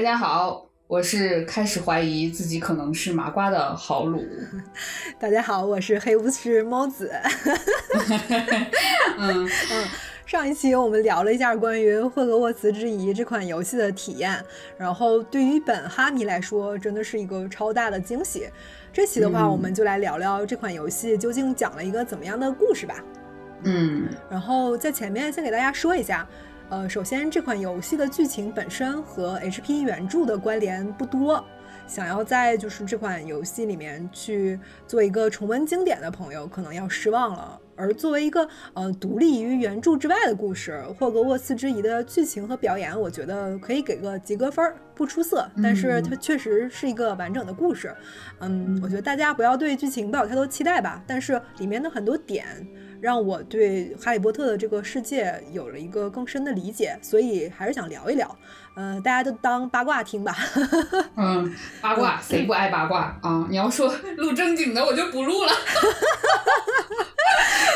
大家好，我是开始怀疑自己可能是麻瓜的豪鲁。大家好，我是黑巫师猫子。嗯 嗯，上一期我们聊了一下关于《霍格沃茨之遗》这款游戏的体验，然后对于本哈迷来说，真的是一个超大的惊喜。这期的话，嗯我们就来聊聊这款游戏究竟讲了一个怎么样的故事吧。嗯然后在前面先给大家说一下，呃，首先这款游戏的剧情本身和 HP 原著的关联不多，想要在就是这款游戏里面去做一个重温经典的朋友，可能要失望了。而作为一个呃独立于原著之外的故事，《霍格沃茨之遗》的剧情和表演，我觉得可以给个及格分儿，不出色，但是它确实是一个完整的故事。嗯，我觉得大家不要对剧情抱有太多期待吧，但是里面的很多点让我对哈利波特的这个世界有了一个更深的理解，所以还是想聊一聊。呃，大家都当八卦听吧。嗯，八卦谁不爱八卦啊？你要说录正经的，我就不录了。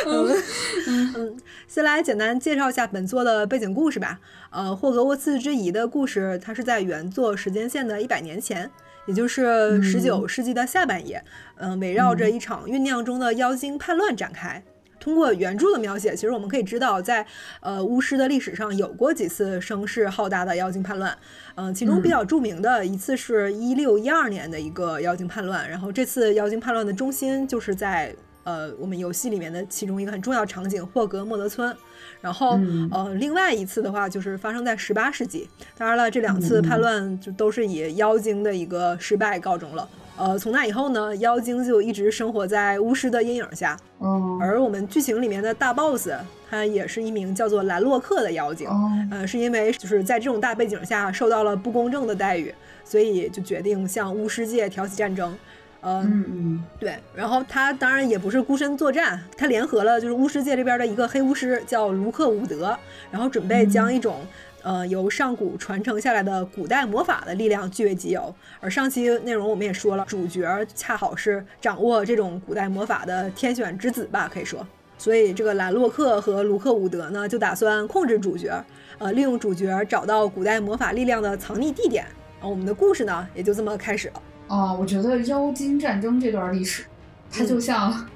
嗯嗯，先来简单介绍一下本作的背景故事吧。呃，霍格沃茨之遗的故事，它是在原作时间线的一百年前，也就是十九世纪的下半叶，嗯、围绕着一场酝酿中的妖精叛乱展开。通过原著的描写，其实我们可以知道在，呃巫师的历史上有过几次声势浩大的妖精叛乱，嗯、其中比较著名的一次是一六一二年的一个妖精叛乱，然后这次妖精叛乱的中心就是在呃我们游戏里面的其中一个很重要场景霍格莫德村，然后、嗯。呃另外一次的话就是发生在十八世纪，当然了这两次叛乱就都是以妖精的一个失败告终了。呃，从那以后呢，妖精就一直生活在巫师的阴影下，嗯而我们剧情里面的大 boss，他也是一名叫做兰洛克的妖精。哦呃，是因为就是在这种大背景下受到了不公正的待遇，所以就决定向巫师界挑起战争。呃，嗯嗯对，然后他当然也不是孤身作战，他联合了就是巫师界这边的一个黑巫师叫卢克伍德，然后准备将一种、呃由上古传承下来的古代魔法的力量据为己有。而上期内容我们也说了，主角恰好是掌握这种古代魔法的天选之子吧，可以说。所以这个兰洛克和卢克伍德呢，就打算控制主角，呃，利用主角找到古代魔法力量的藏匿地点。啊，我们的故事呢，也就这么开始了。啊，我觉得妖精战争这段历史，它就像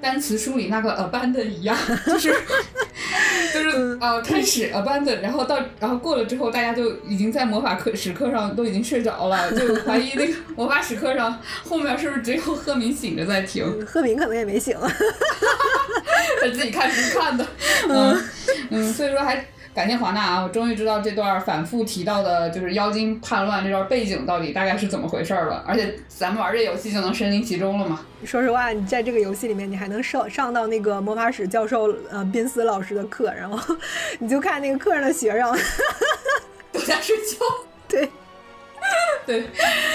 单词书里那个 abandon 一样，就是就是呃开始 abandon，然后到然后过了之后，大家就已经在魔法课史课上都已经睡着了，就怀疑那个魔法史课上后面是不是只有赫敏醒着在听，赫敏可能也没醒。他自己看书看的，嗯嗯，所以说还。感谢华纳啊！我终于知道这段反复提到的，就是妖精叛乱这段背景到底大概是怎么回事儿了。而且咱们玩这游戏就能身临其中了嘛。说实话，你在这个游戏里面，你还能上上到那个魔法史教授呃濒死老师的课，然后 你就看那个课上的学生 都在睡觉。对 对，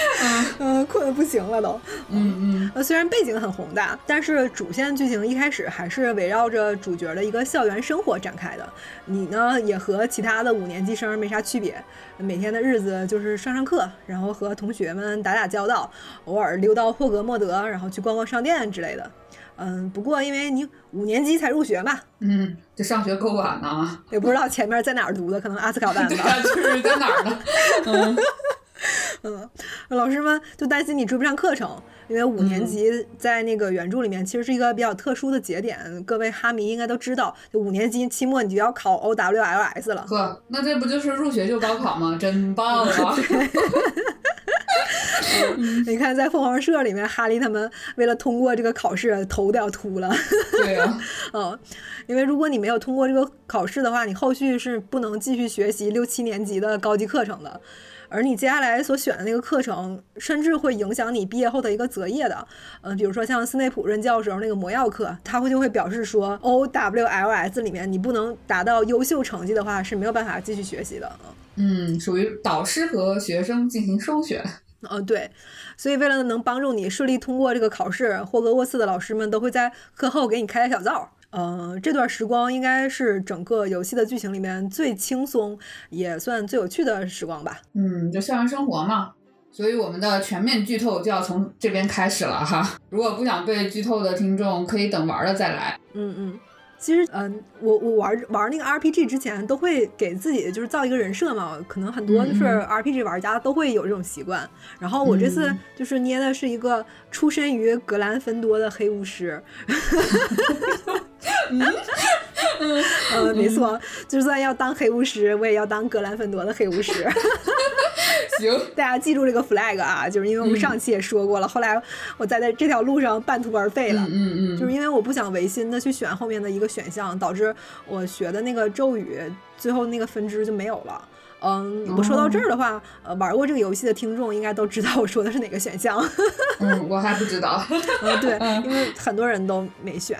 嗯、困得不行了都。嗯嗯呃，虽然背景很宏大，但是主线剧情一开始还是围绕着主角的一个校园生活展开的。你呢，也和其他的五年级生没啥区别，每天的日子就是上上课，然后和同学们打打交道，偶尔溜到霍格莫德，然后去逛逛商店之类的。嗯，不过因为你五年级才入学嘛，嗯，这上学够晚呢。也不知道前面在哪儿读的，可能阿斯卡班吧。啊，就是在哪儿呢？嗯 嗯，老师们就担心你追不上课程，因为五年级在那个原著里面其实是一个比较特殊的节点，各位哈迷应该都知道，就五年级期末你就要考 OWLS 了。呵，那这不就是入学就高考吗？真棒啊！你看，在凤凰社里面，哈利他们为了通过这个考试，头都要秃了。对呀、嗯，因为如果你没有通过这个考试的话，你后续是不能继续学习六七年级的高级课程的。而你接下来所选的那个课程，甚至会影响你毕业后的一个择业的。嗯、比如说像斯内普任教时候那个魔药课，他会就会表示说，OWLS 里面你不能达到优秀成绩的话，是没有办法继续学习的。嗯嗯，属于导师和学生进行双选。嗯，对，所以为了能帮助你顺利通过这个考试，霍格沃茨的老师们都会在课后给你开点小灶。呃，这段时光应该是整个游戏的剧情里面最轻松，也算最有趣的时光吧。嗯，就校园生活嘛。所以我们的全面剧透就要从这边开始了哈。如果不想被剧透的听众，可以等玩了再来。嗯嗯，其实，嗯，我我玩玩那个 RPG 之前，都会给自己就是造一个人设嘛。可能很多就是 RPG 玩家都会有这种习惯。然后我这次就是捏的是一个出身于格兰芬多的黑巫师。嗯，嗯，嗯没错，就算要当黑巫师，我也要当格兰芬多的黑巫师。行，大家记住这个 flag 啊，就是因为我们上期也说过了。后来我在在这条路上半途而废了，嗯嗯，就是因为我不想违心的去选后面的一个选项，导致我学的那个咒语最后那个分支就没有了。嗯，我说到这儿的话，呃，玩过这个游戏的听众应该都知道我说的是哪个选项。嗯，我还不知道。嗯，对，因为很多人都没选。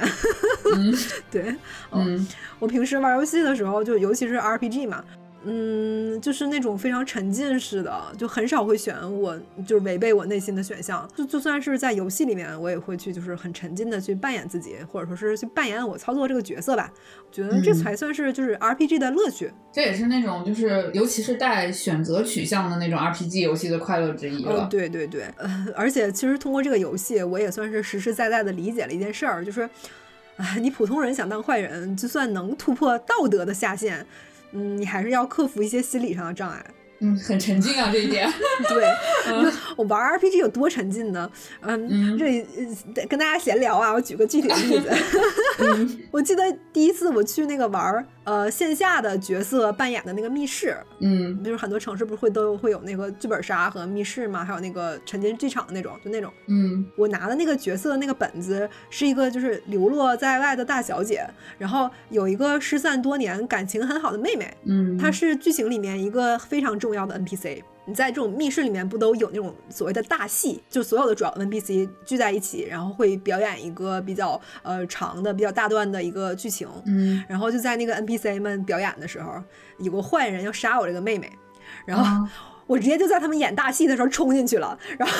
嗯，对，嗯，我平时玩游戏的时候，就尤其是 RPG 嘛。嗯，就是那种非常沉浸式的，就很少会选我就是违背我内心的选项。就就算是在游戏里面，我也会去就是很沉浸的去扮演自己，或者说是去扮演我操作这个角色吧。觉得这才算是就是 RPG 的乐趣。这也是那种就是尤其是带选择取向的那种 RPG 游戏的快乐之一了。对对对，呃，而且其实通过这个游戏，我也算是实实在在的理解了一件事儿，就是，哎，你普通人想当坏人，就算能突破道德的下限。嗯，你还是要克服一些心理上的障碍。嗯，很沉浸啊，这一点。对，我玩 RPG 有多沉浸呢？嗯，这里跟大家闲聊啊，我举个具体的例子。我记得第一次我去那个玩。呃，线下的角色扮演的那个密室，嗯，就是很多城市不是会都会有那个剧本杀和密室嘛，还有那个沉浸剧场那种，就那种，嗯，我拿的那个角色那个本子是一个就是流落在外的大小姐，然后有一个失散多年、感情很好的妹妹，嗯，她是剧情里面一个非常重要的 NPC。你在这种密室里面不都有那种所谓的大戏，就所有的主要 NPC 聚在一起，然后会表演一个比较呃长的、比较大段的一个剧情。嗯，然后就在那个 NPC 们表演的时候，有个坏人要杀我这个妹妹，然后我直接就在他们演大戏的时候冲进去了，然后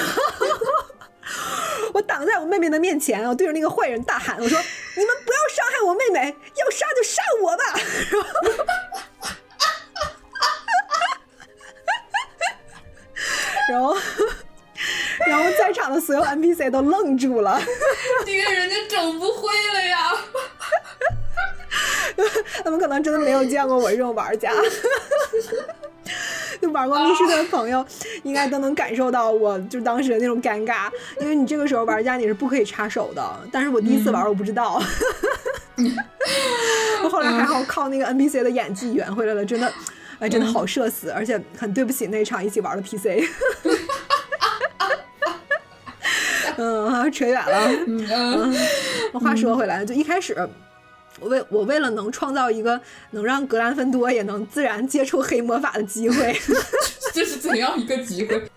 我挡在我妹妹的面前，我对着那个坏人大喊：“我说你们不要伤害我妹妹，要杀就杀我吧！” 然后，然后在场的所有 NPC 都愣住了，你看人家整不会了呀，他们可能真的没有见过我这种玩家，就玩过密室的朋友应该都能感受到我就当时的那种尴尬，因为你这个时候玩家你是不可以插手的，但是我第一次玩我不知道，我后来还好靠那个 NPC 的演技圆回来了，真的。哎，真的好社死，而且很对不起那场一起玩的 PC。嗯，扯远了。嗯，话说回来，就一开始，我为我为了能创造一个能让格兰芬多也能自然接触黑魔法的机会，这是怎样一个机会？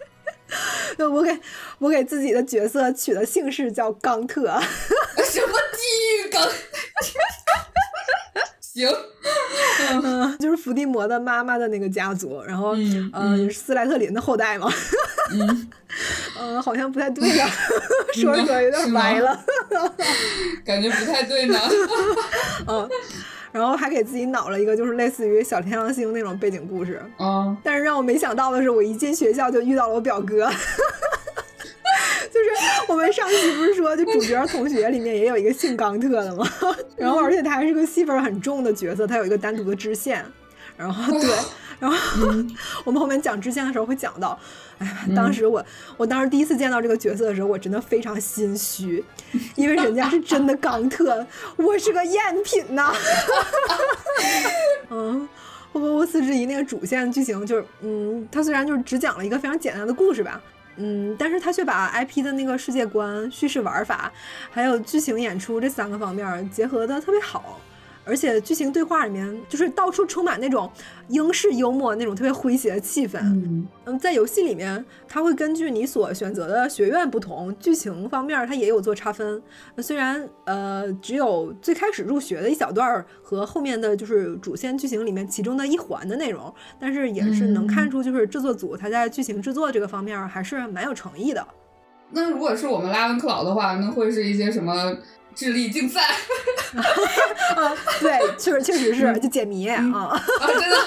那我给我给自己的角色取的姓氏叫冈特。什么地狱冈？行，嗯，就是伏地魔的妈妈的那个家族，然后，嗯，斯莱特林的后代嘛，嗯，嗯，好像不太对呀，说说有点歪了，感觉不太对呢，嗯，然后还给自己脑了一个就是类似于小天狼星那种背景故事，嗯，但是让我没想到的是，我一进学校就遇到了我表哥。就是我们上期不是说，就主角同学里面也有一个姓冈特的吗？然后而且他还是个戏份很重的角色，他有一个单独的支线。然后对，然后 我们后面讲支线的时候会讲到，哎呀，当时我我当时第一次见到这个角色的时候，我真的非常心虚，因为人家是真的冈特，我是个赝品呐。嗯，不过我此之疑那个主线剧情就是，嗯，他虽然就是只讲了一个非常简单的故事吧。嗯，但是他却把 IP 的那个世界观、叙事玩法，还有剧情演出这三个方面结合的特别好。而且剧情对话里面就是到处充满那种英式幽默，那种特别诙谐的气氛。嗯，在游戏里面，它会根据你所选择的学院不同，剧情方面它也有做差分。虽然呃只有最开始入学的一小段和后面的就是主线剧情里面其中的一环的内容，但是也是能看出就是制作组他在剧情制作这个方面还是蛮有诚意的。那如果是我们拉文克劳的话，那会是一些什么？智力竞赛，啊，对，确实确实是就解谜啊，啊，真的，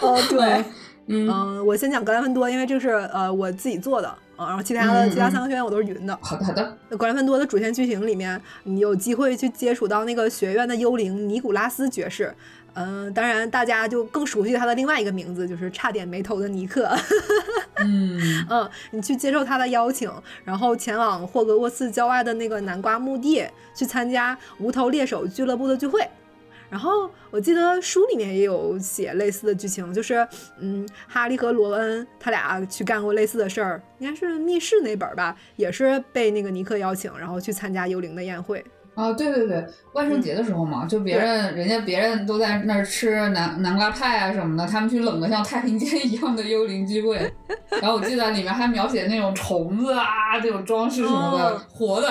哦，对，嗯，我先讲格兰芬多，因为这是呃我自己做的，啊，然后其他的其他三个学院我都是云的。好的好的。那格兰芬多的主线剧情里面，你有机会去接触到那个学院的幽灵尼古拉斯爵士。嗯，当然，大家就更熟悉他的另外一个名字，就是差点没头的尼克。嗯嗯，你去接受他的邀请，然后前往霍格沃茨郊外的那个南瓜墓地，去参加无头猎手俱乐部的聚会。然后我记得书里面也有写类似的剧情，就是嗯，哈利和罗恩他俩去干过类似的事儿，应该是密室那本吧，也是被那个尼克邀请，然后去参加幽灵的宴会。啊，对对对，万圣节的时候嘛，就别人人家别人都在那儿吃南南瓜派啊什么的，他们去冷的像太平间 一样的幽灵聚会，然后我记得里面还描写那种虫子啊，这种装饰什么的，活的。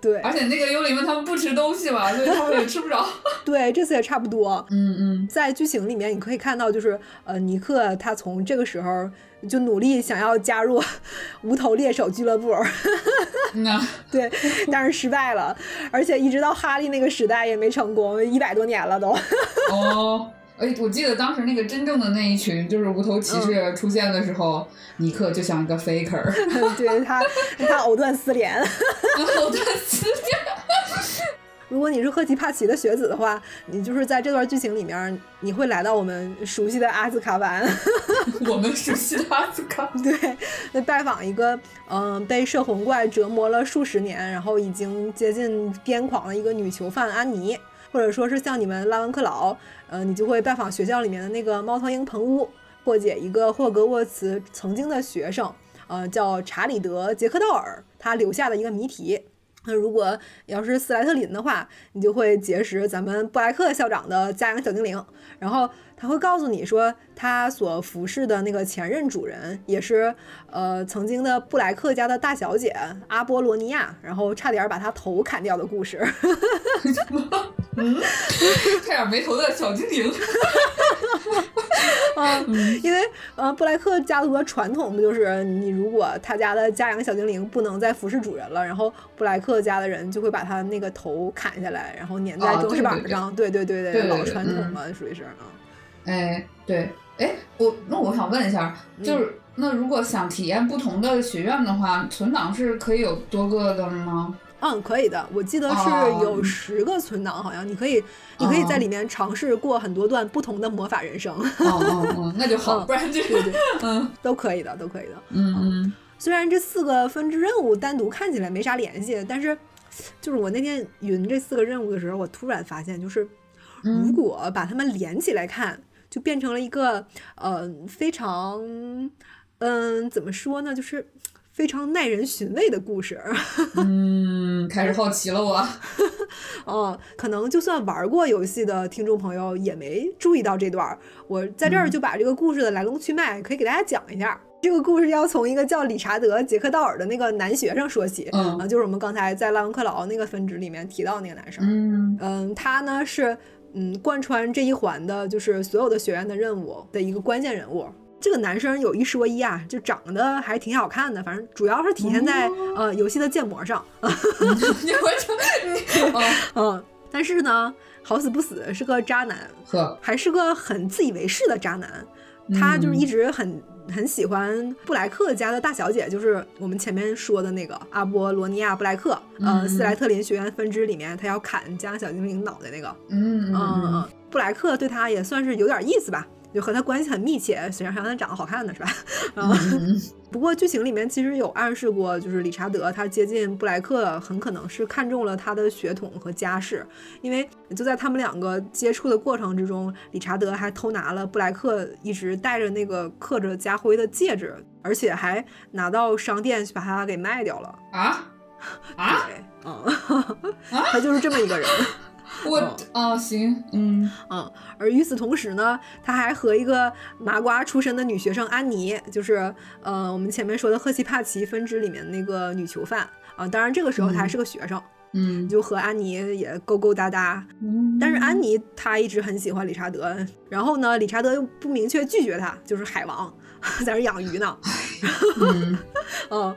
对，而且那个幽灵们他们不吃东西嘛，所以他们也吃不着。对，这次也差不多。嗯嗯，在剧情里面你可以看到，就是呃，尼克他从这个时候。就努力想要加入 无头猎手俱乐部 对，但是失败了，而且一直到哈利那个时代也没成功，一百多年了都。哦，哎，我记得当时那个真正的那一群就是无头骑士出现的时候，尼克就像一个 faker，对他，他藕断丝连，藕断丝连。如果你是赫奇帕奇的学子的话，你就是在这段剧情里面，你会来到我们熟悉的阿兹卡班。我们熟悉的阿兹卡。对，那拜访一个嗯被摄魂怪折磨了数十年，然后已经接近癫狂的一个女囚犯安妮，或者说是像你们拉文克劳，呃，你就会拜访学校里面的那个猫头鹰棚屋，破解一个霍格沃茨曾经的学生，呃，叫查理德·杰克道尔，他留下的一个谜题。那如果要是斯莱特林的话，你就会结识咱们布莱克校长的家养小精灵，然后他会告诉你说，他所服侍的那个前任主人也是呃曾经的布莱克家的大小姐阿波罗尼亚，然后差点把他头砍掉的故事。嗯，差点没头的小精灵。啊，因为呃，布莱克家族的传统不就是你如果他家的家养小精灵不能再服侍主人了，然后布莱克家的人就会把他那个头砍下来，然后粘在装饰板上。对对对对，老传统嘛，属于是啊。哎，对，哎，我那我想问一下，就是那如果想体验不同的学院的话，存档是可以有多个的吗？嗯，可以的。我记得是有十个存档，好像你可以，你可以在里面尝试过很多段不同的魔法人生。哦，那就好，不然就对对，嗯，都可以的，都可以的。嗯嗯。虽然这四个分支任务单独看起来没啥联系，但是就是我那天云这四个任务的时候，我突然发现，就是如果把它们连起来看，就变成了一个呃非常嗯怎么说呢，就是。非常耐人寻味的故事，嗯，开始好奇了我。哦，可能就算玩过游戏的听众朋友也没注意到这段。我在这儿就把这个故事的来龙去脉可以给大家讲一下。这个故事要从一个叫理查德·杰克道尔的那个男学生说起，啊，就是我们刚才在拉文克劳那个分支里面提到那个男生。嗯嗯，他呢是嗯贯穿这一环的，就是所有的学院的任务的一个关键人物。这个男生有一说一啊，就长得还挺好看的，反正主要是体现在呃游戏的建模上。你我就嗯，但是呢，好死不死是个渣男，还是个很自以为是的渣男。他就是一直很很喜欢布莱克家的大小姐，就是我们前面说的那个阿波罗尼亚布莱克，呃，斯莱特林学院分支里面他要砍加小精灵脑袋那个。嗯嗯嗯，布莱克对他也算是有点意思吧。就和他关系很密切，虽然他长得好看的是吧？然后，不过剧情里面其实有暗示过，就是理查德他接近布莱克，很可能是看中了他的血统和家世，因为就在他们两个接触的过程之中，理查德还偷拿了布莱克一直戴着那个刻着家徽的戒指，而且还拿到商店去把它给卖掉了。啊啊，对，嗯，他就是这么一个人。我啊行，嗯。嗯，而与此同时呢，他还和一个麻瓜出身的女学生安妮，就是呃我们前面说的赫奇帕奇分支里面那个女囚犯啊，当然这个时候他还是个学生，嗯，就和安妮也勾勾搭搭，嗯，但是安妮她一直很喜欢理查德，然后呢，理查德又不明确拒绝她，就是海王 在那养鱼呢，嗯，嗯，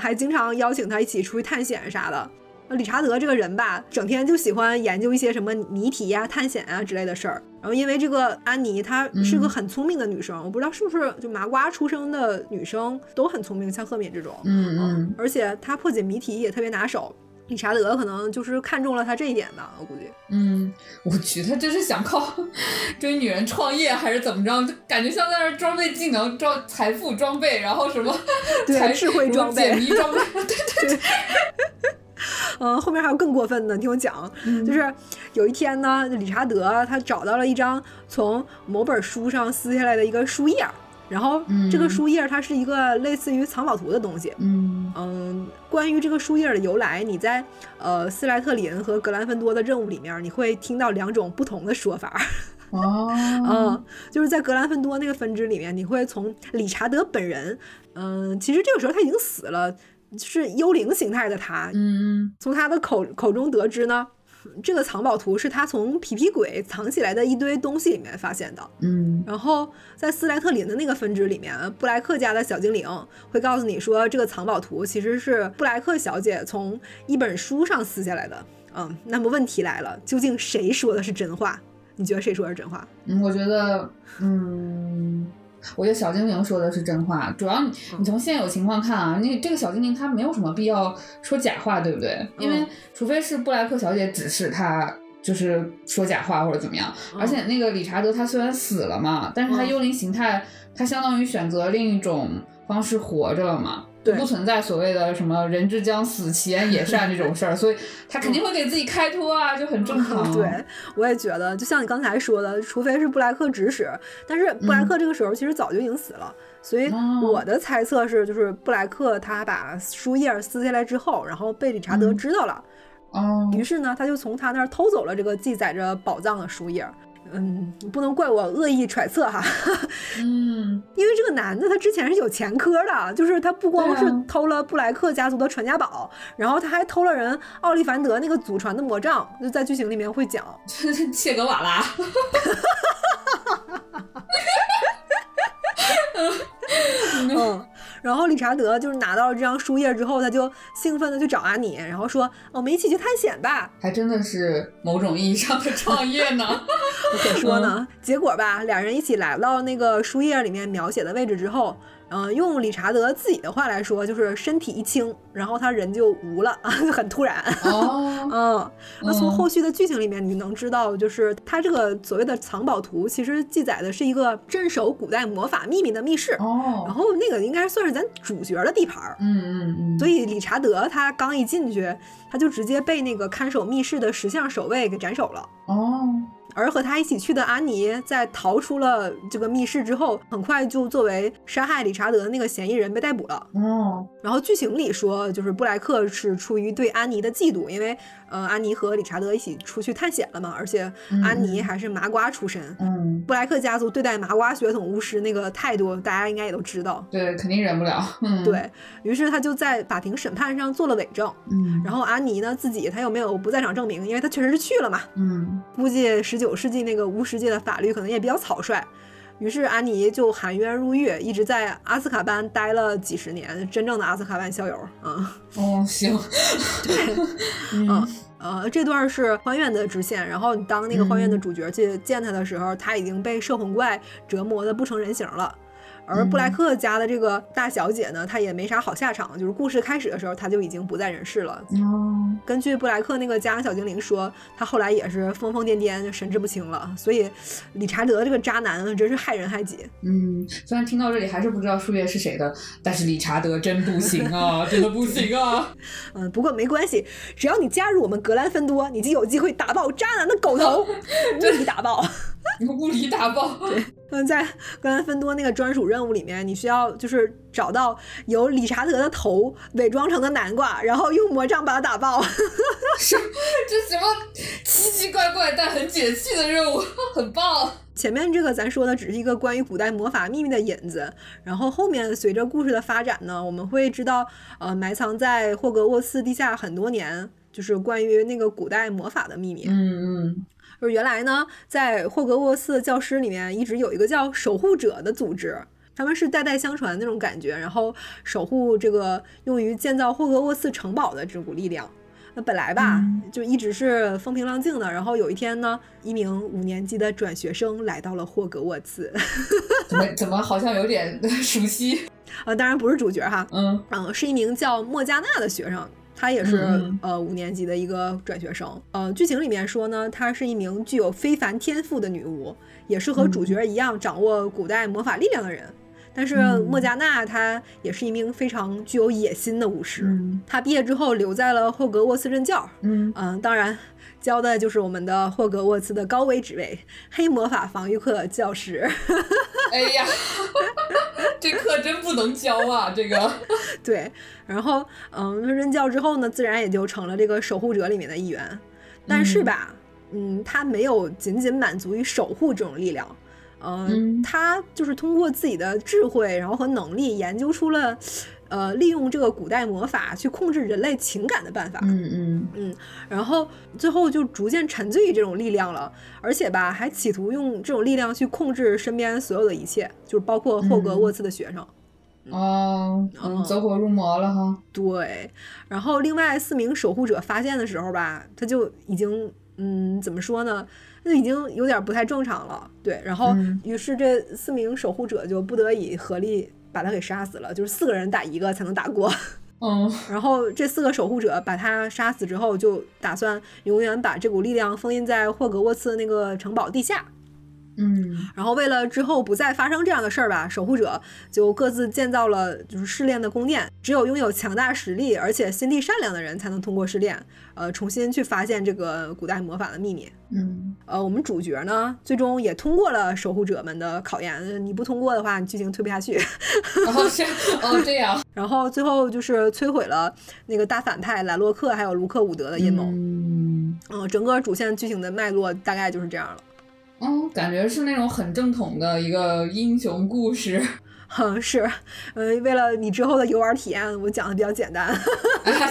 还经常邀请他一起出去探险啥的。理查德这个人吧，整天就喜欢研究一些什么谜题呀、探险啊之类的事儿。然后因为这个安妮她是个很聪明的女生，我不知道是不是就麻瓜出生的女生都很聪明，像赫敏这种。嗯嗯，而且她破解谜题也特别拿手。理查德可能就是看中了他这一点吧，我估计。嗯，我去，他这是想靠追女人创业还是怎么着？就感觉像在那装备技能、装财富装备，然后什么对智慧装备、解谜装备，对对对。嗯，后面还有更过分的，听我讲，就是有一天呢，理查德他找到了一张从某本书上撕下来的一个书页，然后这个书页它是一个类似于藏宝图的东西。嗯嗯，关于这个书页的由来，你在呃斯莱特林和格兰芬多的任务里面，你会听到两种不同的说法。哦，嗯，就是在格兰芬多那个分支里面，你会从理查德本人，嗯，其实这个时候他已经死了。是幽灵形态的他，嗯，从他的口口中得知呢，这个藏宝图是他从皮皮鬼藏起来的一堆东西里面发现的，嗯，然后在斯莱特林的那个分支里面，布莱克家的小精灵会告诉你说，这个藏宝图其实是布莱克小姐从一本书上撕下来的，嗯，那么问题来了，究竟谁说的是真话？你觉得谁说的是真话？嗯，我觉得，嗯。我觉得小精灵说的是真话，主要你你从现有情况看啊，那这个小精灵他没有什么必要说假话，对不对？因为除非是布莱克小姐指示他就是说假话或者怎么样，而且那个理查德他虽然死了嘛，但是他幽灵形态他相当于选择另一种方式活着了嘛。不存在所谓的什么人之将死，其言也善这种事儿，所以他肯定会给自己开脱啊，就很正常。对，我也觉得，就像你刚才说的，除非是布莱克指使，但是布莱克这个时候其实早就已经死了，所以我的猜测是，就是布莱克他把书页撕下来之后，然后被理查德知道了，哦，于是呢，他就从他那儿偷走了这个记载着宝藏的书页。嗯，不能怪我恶意揣测哈。嗯，因为这个男的他之前是有前科的，就是他不光是偷了布莱克家族的传家宝，然后他还偷了人奥利凡德那个祖传的魔杖，就在剧情里面会讲。切格瓦拉。嗯。然后理查德就是拿到了这张书页之后，他就兴奋的去找阿尼，然后说：“我们一起去探险吧。”还真的是某种意义上的创业呢。我可说呢，结果吧，俩人一起来到那个书页里面描写的位置之后。嗯，用理查德自己的话来说，就是身体一轻，然后他人就无了，就 很突然。哦，嗯，那从后续的剧情里面，你能知道，就是他这个所谓的藏宝图，其实记载的是一个镇守古代魔法秘密的密室。哦，然后那个应该算是咱主角的地盘。嗯嗯嗯。所以理查德他刚一进去，他就直接被那个看守密室的石像守卫给斩首了。哦。而和他一起去的安妮，在逃出了这个密室之后，很快就作为杀害理查德的那个嫌疑人被逮捕了。哦，然后剧情里说，就是布莱克是出于对安妮的嫉妒，因为呃，安妮和理查德一起出去探险了嘛，而且安妮还是麻瓜出身。嗯，布莱克家族对待麻瓜血统巫师那个态度，大家应该也都知道。对，肯定忍不了。嗯，对于是他就在法庭审判上做了伪证。嗯，然后安妮呢自己他又没有不在场证明，因为他确实是去了嘛。嗯，估计十九。九世纪那个巫师界的法律可能也比较草率，于是安妮就含冤入狱，一直在阿斯卡班待了几十年，真正的阿斯卡班校友啊。哦，行，对，嗯呃，这段是还愿的支线，然后你当那个还愿的主角去见他的时候，他已经被摄魂怪折磨的不成人形了。而布莱克家的这个大小姐呢，她也没啥好下场。就是故事开始的时候，她就已经不在人世了。哦，根据布莱克那个家养小精灵说，她后来也是疯疯癫癫，就神志不清了。所以，理查德这个渣男真是害人害己。嗯，虽然听到这里还是不知道树叶是谁的，但是理查德真不行啊，真的不行啊。嗯，不过没关系，只要你加入我们格兰芬多，你就有机会打爆渣男的狗头，物理打爆。物理打爆。对，嗯，在格兰芬多那个专属任务里面，你需要就是找到有理查德的头伪装成的南瓜，然后用魔杖把它打爆。什这什么奇奇怪怪但很解气的任务，很棒。前面这个咱说的只是一个关于古代魔法秘密的引子，然后后面随着故事的发展呢，我们会知道，呃，埋藏在霍格沃茨地下很多年，就是关于那个古代魔法的秘密。嗯嗯。就是原来呢，在霍格沃茨教师里面一直有一个叫守护者的组织，他们是代代相传那种感觉，然后守护这个用于建造霍格沃茨城堡的这股力量。那本来吧，就一直是风平浪静的。然后有一天呢，一名五年级的转学生来到了霍格沃茨。怎么怎么好像有点 熟悉？啊，当然不是主角哈。嗯嗯，是一名叫莫加纳的学生，他也是呃五年级的一个转学生。呃，剧情里面说呢，她是一名具有非凡天赋的女巫，也是和主角一样掌握古代魔法力量的人。但是莫加纳她也是一名非常具有野心的巫师。她毕业之后留在了霍格沃茨任教。嗯嗯，当然教的就是我们的霍格沃茨的高危职位——黑魔法防御课教师。哎呀，这课真不能教啊！这个 对，然后嗯，任教之后呢，自然也就成了这个守护者里面的一员。但是吧，嗯，他没有仅仅满足于守护这种力量。嗯，他就是通过自己的智慧，然后和能力研究出了，呃，利用这个古代魔法去控制人类情感的办法。嗯嗯嗯，然后最后就逐渐沉醉于这种力量了，而且吧，还企图用这种力量去控制身边所有的一切，就是包括霍格沃茨的学生。哦，走火入魔了哈。对，然后另外四名守护者发现的时候吧，他就已经，嗯，怎么说呢？就已经有点不太正常了，对，然后于是这四名守护者就不得已合力把他给杀死了，就是四个人打一个才能打过，嗯，然后这四个守护者把他杀死之后，就打算永远把这股力量封印在霍格沃茨那个城堡地下。嗯，然后为了之后不再发生这样的事儿吧，守护者就各自建造了就是试炼的宫殿。只有拥有强大实力而且心地善良的人才能通过试炼，呃，重新去发现这个古代魔法的秘密。嗯，呃，我们主角呢，最终也通过了守护者们的考验。你不通过的话，你剧情推不下去。哦，是哦，这样。然后最后就是摧毁了那个大反派莱洛克还有卢克伍德的阴谋。嗯，嗯，整个主线剧情的脉络大概就是这样了。嗯，感觉是那种很正统的一个英雄故事。嗯，是，呃，为了你之后的游玩体验，我讲的比较简单。啊，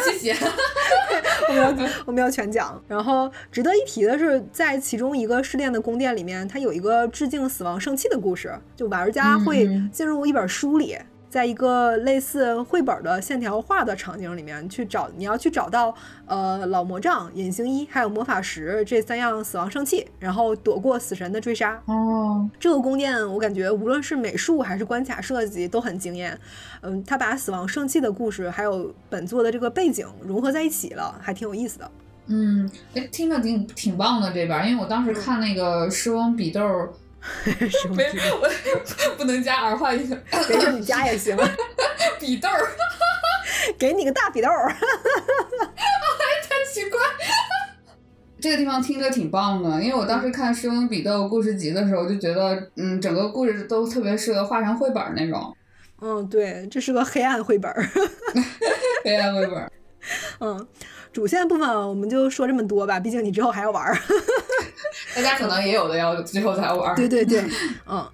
谢谢。我们要我们要全讲。然后值得一提的是，在其中一个试炼的宫殿里面，它有一个致敬死亡圣器的故事，就玩家会进入一本书里。在一个类似绘本的线条画的场景里面去找，你要去找到呃老魔杖、隐形衣还有魔法石这三样死亡圣器，然后躲过死神的追杀。哦，这个宫殿我感觉无论是美术还是关卡设计都很惊艳。嗯，他把死亡圣器的故事还有本作的这个背景融合在一起了，还挺有意思的。嗯，哎，听着挺挺棒的这边，因为我当时看那个狮翁比 豆。没，我 不能加儿化音。没事，你加也行。笔豆儿，给你个大笔豆儿。太奇怪。这个地方听着挺棒的，因为我当时看《诗翁笔豆》故事集的时候，就觉得，嗯，整个故事都特别适合画成绘本那种。嗯，对，这是个黑暗绘本。黑暗绘本。嗯。主线部分我们就说这么多吧，毕竟你之后还要玩儿。大家可能也有的要最后才玩。对对对，嗯，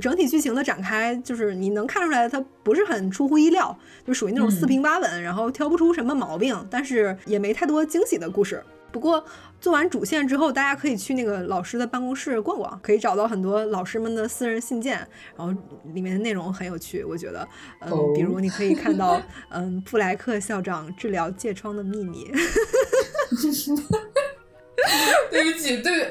整体剧情的展开就是你能看出来，它不是很出乎意料，就属于那种四平八稳，然后挑不出什么毛病，但是也没太多惊喜的故事。不过做完主线之后，大家可以去那个老师的办公室逛逛，可以找到很多老师们的私人信件，然后里面的内容很有趣，我觉得，嗯，比如你可以看到，嗯，布莱克校长治疗疥疮的秘密。对不起，对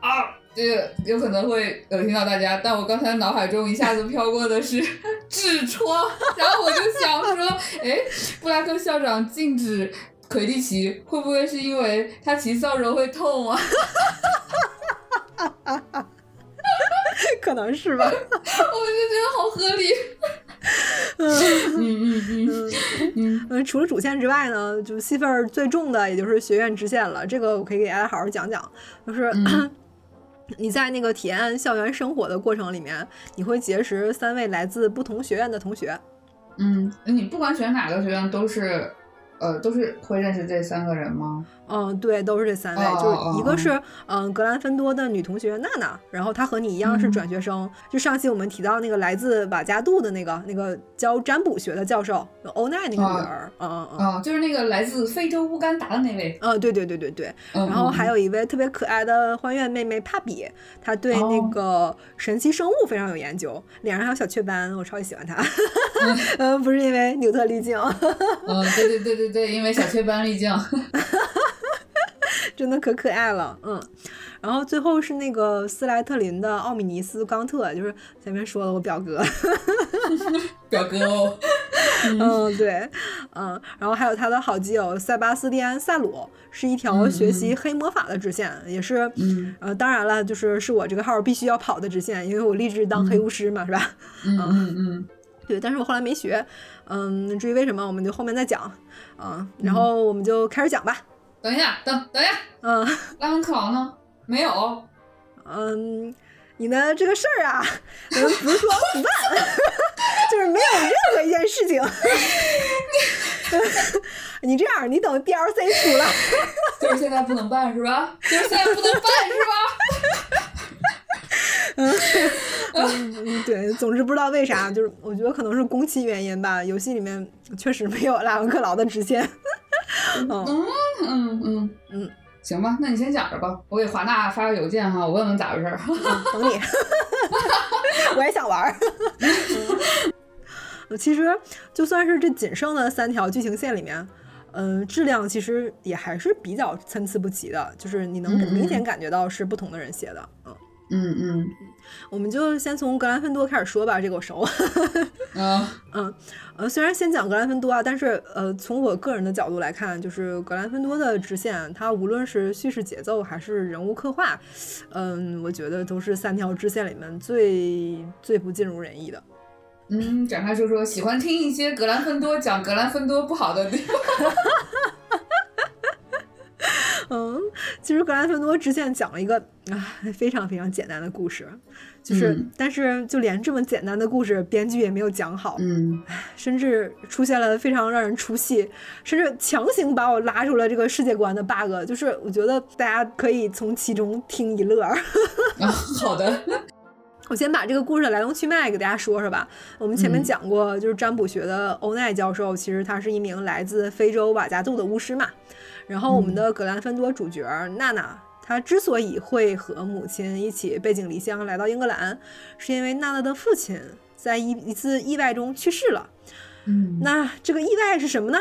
啊，这个有可能会恶心到大家，但我刚才脑海中一下子飘过的是 痔疮，然后我就想说，哎，布莱克校长禁止。魁地奇会不会是因为他骑扫帚会痛啊？可能是吧，我就觉得好合理。嗯嗯嗯嗯嗯除了主线之外呢，就戏份最重的也就是学院支线了。这个我可以给大家好好讲讲，就是 你在那个体验校园生活的过程里面，你会结识三位来自不同学院的同学。嗯，你不管选哪个学院都是。呃，都是会认识这三个人吗？嗯，对，都是这三位，就是一个是嗯格兰芬多的女同学娜娜，然后她和你一样是转学生，就上期我们提到那个来自瓦加杜的那个那个教占卜学的教授欧奈那个女儿，嗯嗯嗯，就是那个来自非洲乌干达的那位，嗯，对对对对对，然后还有一位特别可爱的欢愿妹妹帕比，她对那个神奇生物非常有研究，脸上还有小雀斑，我超级喜欢她，嗯，不是因为纽特滤镜，嗯，对对对对。对，因为小雀斑力将，真的可可爱了，嗯。然后最后是那个斯莱特林的奥米尼斯·冈特，就是前面说了我表哥，表哥哦，嗯对，嗯，然后还有他的好基友塞巴斯蒂安·萨鲁，是一条学习黑魔法的直线，也是，呃，当然了，就是是我这个号必须要跑的直线，因为我立志当黑巫师嘛，是吧？嗯嗯嗯，对，但是我后来没学，嗯，至于为什么，我们就后面再讲，嗯，然后我们就开始讲吧。等一下，等等一下，嗯，拉文克劳呢？没有，嗯，你的这个事儿啊，不是说不办，就是没有任何一件事情。你这样，你等 DLC 出了，就是现在不能办是吧？就是现在不能办是吧？嗯，对，总之不知道为啥，就是我觉得可能是工期原因吧，游戏里面确实没有拉文克劳的支线。嗯嗯嗯嗯。行吧，那你先讲着吧，我给华纳发个邮件哈，我问问咋回事儿。等你，我也想玩儿。其实就算是这仅剩的三条剧情线里面，嗯，质量其实也还是比较参差不齐的，就是你能明显感觉到是不同的人写的，嗯。嗯嗯，我们就先从格兰芬多开始说吧，这个我熟。嗯 嗯呃，虽然先讲格兰芬多啊，但是呃，从我个人的角度来看，就是格兰芬多的支线，它无论是叙事节奏还是人物刻画，嗯，我觉得都是三条支线里面最最不尽如人意的。嗯，展开说说，喜欢听一些格兰芬多讲格兰芬多不好的地方。嗯，其实格兰芬多支线讲了一个啊非常非常简单的故事，就是，但是就连这么简单的故事，编剧也没有讲好，嗯，甚至出现了非常让人出戏，甚至强行把我拉出了这个世界观的 bug，就是我觉得大家可以从其中听一乐。啊，好的，我先把这个故事的来龙去脉给大家说说吧。我们前面讲过，就是占卜学的欧奈教授，其实他是一名来自非洲瓦加杜的巫师嘛。然后我们的格兰芬多主角娜娜，她之所以会和母亲一起背井离乡来到英格兰，是因为娜娜的父亲在一一次意外中去世了。嗯，那这个意外是什么呢？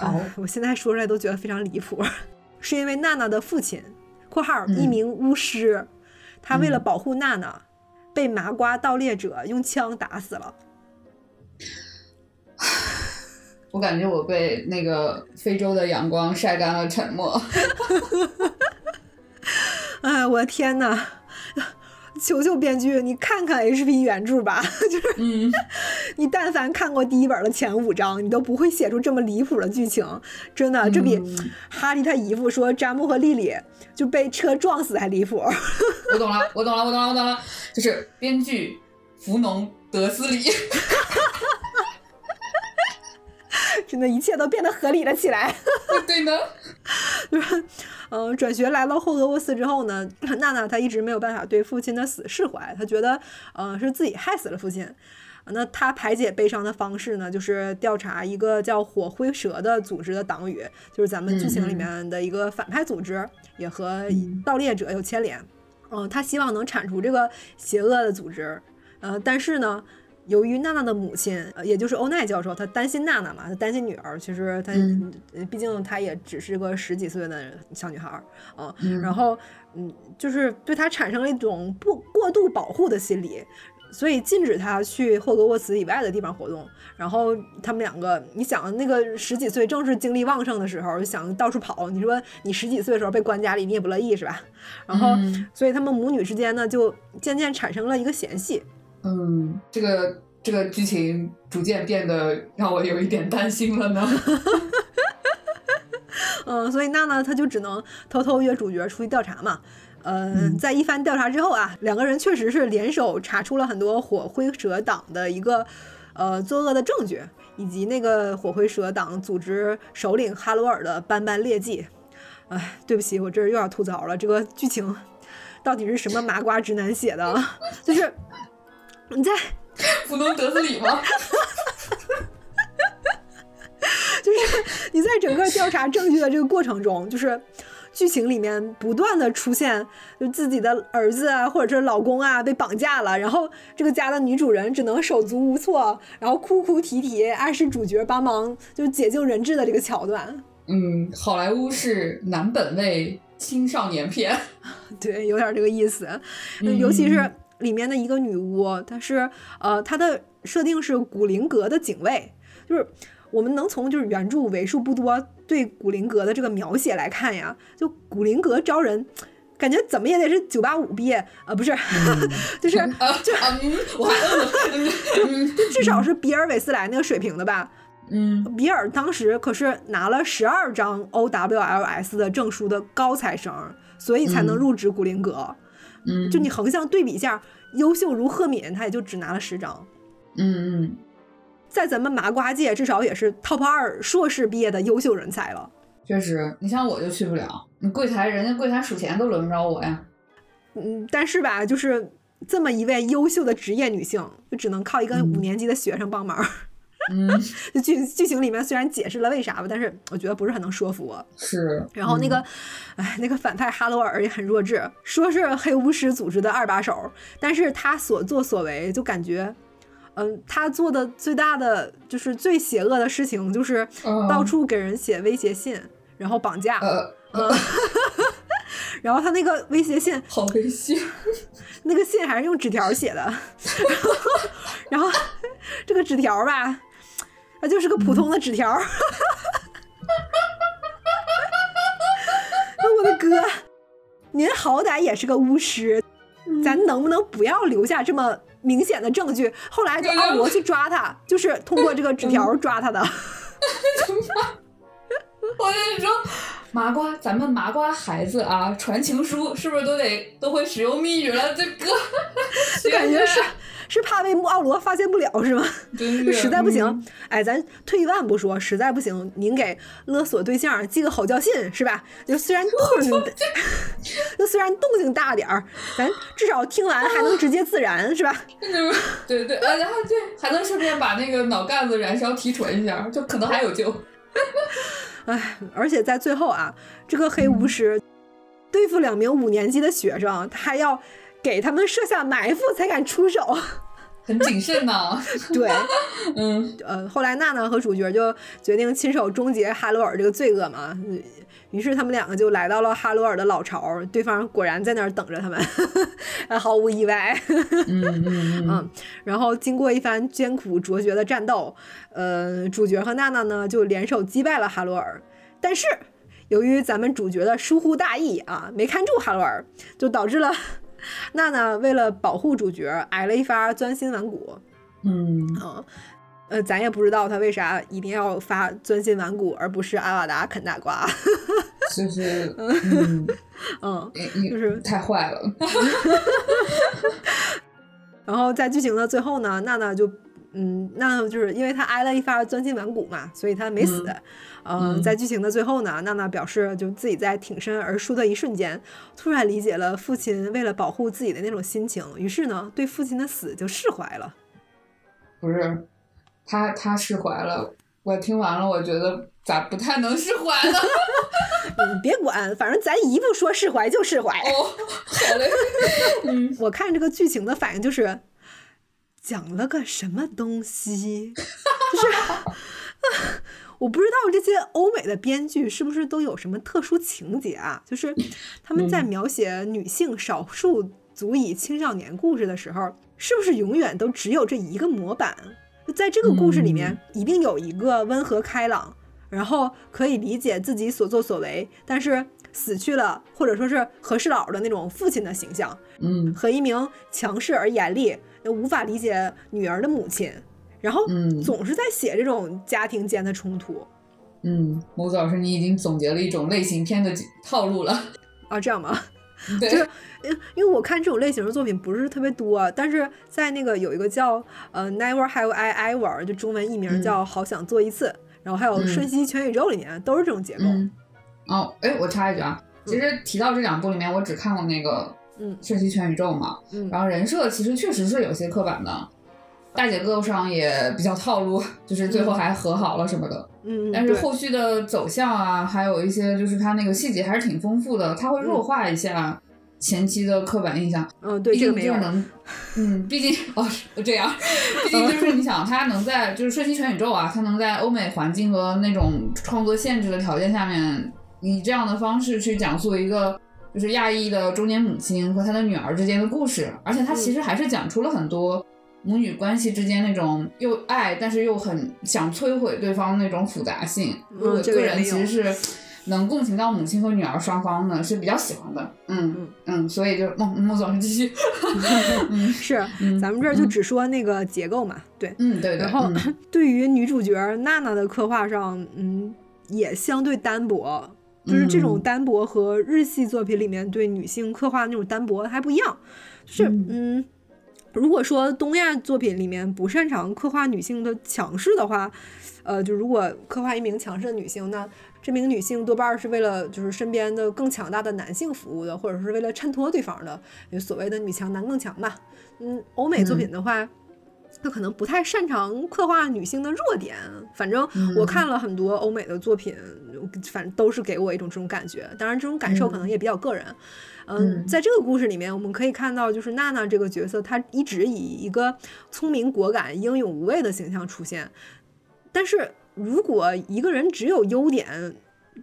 哦，我现在说出来都觉得非常离谱，是因为娜娜的父亲（括号一名巫师），他为了保护娜娜，被麻瓜盗猎者用枪打死了。我感觉我被那个非洲的阳光晒干了沉默。哎，我的天哪！求求编剧，你看看 HP 原著吧，就是，嗯，你但凡看过第一本的前五章，你都不会写出这么离谱的剧情。真的，这比哈利他姨父说詹姆和莉莉就被车撞死还离谱。我懂了，我懂了，我懂了，我懂了，就是编剧福农德斯里。真的，一切都变得合理了起来。对呢，就是，嗯，转学来到霍格沃斯之后呢，娜娜她一直没有办法对父亲的死释怀，她觉得，嗯，是自己害死了父亲。那她排解悲伤的方式呢，就是调查一个叫火灰蛇的组织的党羽，就是咱们剧情里面的一个反派组织，也和盗猎者有牵连。嗯，她希望能铲除这个邪恶的组织。呃，但是呢。由于娜娜的母亲，也就是欧奈教授，他担心娜娜嘛，他担心女儿。其实他，毕竟她也只是个十几岁的小女孩儿啊。然后，嗯，就是对她产生了一种不过度保护的心理，所以禁止她去霍格沃茨以外的地方活动。然后他们两个，你想那个十几岁正是精力旺盛的时候，想到处跑。你说你十几岁的时候被关家里，你也不乐意是吧？然后，所以他们母女之间呢，就渐渐产生了一个嫌隙。嗯，这个这个剧情逐渐变得让我有一点担心了呢。嗯，所以娜娜她就只能偷偷约主角出去调查嘛。嗯，在一番调查之后啊，两个人确实是联手查出了很多火灰蛇党的一个呃作恶的证据，以及那个火灰蛇党组织首领哈罗尔的斑斑劣迹。哎，对不起，我这又要吐槽了，这个剧情到底是什么麻瓜直男写的？就是。你在普通德斯里吗？就是你在整个调查证据的这个过程中，就是剧情里面不断的出现，就自己的儿子啊，或者是老公啊被绑架了，然后这个家的女主人只能手足无措，然后哭哭啼啼，暗示主角帮忙就解救人质的这个桥段。嗯，好莱坞是男本位青少年片，对，有点这个意思。尤其是里面的一个女巫，她是呃，她的设定是古灵阁的警卫，就是我们能从就是原著为数不多对古灵阁的这个描写来看呀，就古灵阁招人，感觉怎么也得是九八五毕业啊，不是，就是就我还就至少是比尔韦斯莱那个水平的吧。嗯，比尔当时可是拿了十二张 OWLS 的证书的高材生，所以才能入职古灵阁。嗯，就你横向对比一下，优秀如赫敏，他也就只拿了十张。嗯嗯，在咱们麻瓜界，至少也是 top 二硕士毕业的优秀人才了。确实，你像我就去不了，你柜台人家柜台数钱都轮不着我呀。嗯，但是吧，就是这么一位优秀的职业女性，就只能靠一个五年级的学生帮忙。嗯，剧剧情里面虽然解释了为啥吧，但是我觉得不是很能说服我。是，然后那个，哎，那个反派哈罗尔也很弱智，说是黑巫师组织的二把手，但是他所作所为就感觉，嗯，他做的最大的就是最邪恶的事情就是到处给人写威胁信，然后绑架。呃，然后他那个威胁信好威胁，那个信还是用纸条写的，然后然后这个纸条吧。它就是个普通的纸条，我的哥，您好歹也是个巫师，咱能不能不要留下这么明显的证据？后来就奥罗去抓他，就是通过这个纸条抓他的。我跟你说，麻瓜，咱们麻瓜孩子啊，传情书是不是都得都会使用密语了？这哥，就感觉是。是怕被奥罗发现不了是吗？就 实在不行，哎，咱退一万步说，实在不行，您给勒索对象寄个好教信是吧？就虽然动静，就虽然动静大点儿，咱至少听完还能直接自燃是吧？对对，然后对，还能顺便把那个脑干子燃烧提纯一下，就可能还有救。哎，而且在最后啊，这个黑巫师对付两名五年级的学生，他还要。给他们设下埋伏才敢出手，很谨慎呢。对，嗯呃，后来娜娜和主角就决定亲手终结哈罗尔这个罪恶嘛。于是他们两个就来到了哈罗尔的老巢，对方果然在那儿等着他们，毫无意外。嗯嗯嗯。然后经过一番艰苦卓绝的战斗，呃，主角和娜娜呢就联手击败了哈罗尔。但是由于咱们主角的疏忽大意啊，没看住哈罗尔，就导致了。娜娜为了保护主角，挨了一发钻心剜骨。嗯呃，咱也不知道他为啥一定要发钻心剜骨，而不是阿瓦达啃大瓜。就是，嗯嗯，就是太坏了。然后在剧情的最后呢，娜娜就。嗯，那就是因为他挨了一发钻心剜骨嘛，所以他没死。嗯，在剧情的最后呢，娜娜表示，就自己在挺身而出的一瞬间，突然理解了父亲为了保护自己的那种心情，于是呢，对父亲的死就释怀了。不是，他他释怀了。我听完了，我觉得咋不太能释怀呢？你别管，反正咱姨夫说释怀就释怀。哦，好嘞。嗯，我看这个剧情的反应就是。讲了个什么东西？就是 我不知道这些欧美的编剧是不是都有什么特殊情节啊？就是他们在描写女性少数族裔青少年故事的时候，是不是永远都只有这一个模板？在这个故事里面，一定有一个温和开朗，然后可以理解自己所作所为，但是死去了或者说是和事佬的那种父亲的形象，嗯，和一名强势而严厉。无法理解女儿的母亲，然后总是在写这种家庭间的冲突。嗯，木子老师，你已经总结了一种类型片的套路了 啊？这样吗？对，就是因因为我看这种类型的作品不是特别多，但是在那个有一个叫呃 Never Have I Ever，就中文译名叫好想做一次，然后还有《瞬息全宇宙》里面都是这种结构。哦，哎，我插一句啊，其实提到这两部里面，我只看过那个。嗯，瞬息全宇宙嘛，嗯，然后人设其实确实是有些刻板的，大结构上也比较套路，就是最后还和好了什么的。嗯，但是后续的走向啊，还有一些就是他那个细节还是挺丰富的，他会弱化一下前期的刻板印象。嗯，对，这个没有。嗯，毕竟哦这样，毕竟就是你想，他能在就是瞬息全宇宙啊，他能在欧美环境和那种创作限制的条件下面，以这样的方式去讲述一个就是亚裔的中年母亲和她的女儿之间的故事，而且她其实还是讲出了很多。母女关系之间那种又爱，但是又很想摧毁对方那种复杂性，我个人其实是能共情到母亲和女儿双方的，是比较喜欢的。嗯嗯嗯，所以就孟孟总继续。是，咱们这儿就只说那个结构嘛，对，嗯对。然后对于女主角娜娜的刻画上，嗯，也相对单薄，就是这种单薄和日系作品里面对女性刻画的那种单薄还不一样，就是嗯。如果说东亚作品里面不擅长刻画女性的强势的话，呃，就如果刻画一名强势的女性，那这名女性多半是为了就是身边的更强大的男性服务的，或者是为了衬托对方的，就所谓的女强男更强吧。嗯，欧美作品的话，她可能不太擅长刻画女性的弱点。反正我看了很多欧美的作品，反正都是给我一种这种感觉。当然，这种感受可能也比较个人。嗯，在这个故事里面，我们可以看到，就是娜娜这个角色，她一直以一个聪明果敢、英勇无畏的形象出现。但是如果一个人只有优点，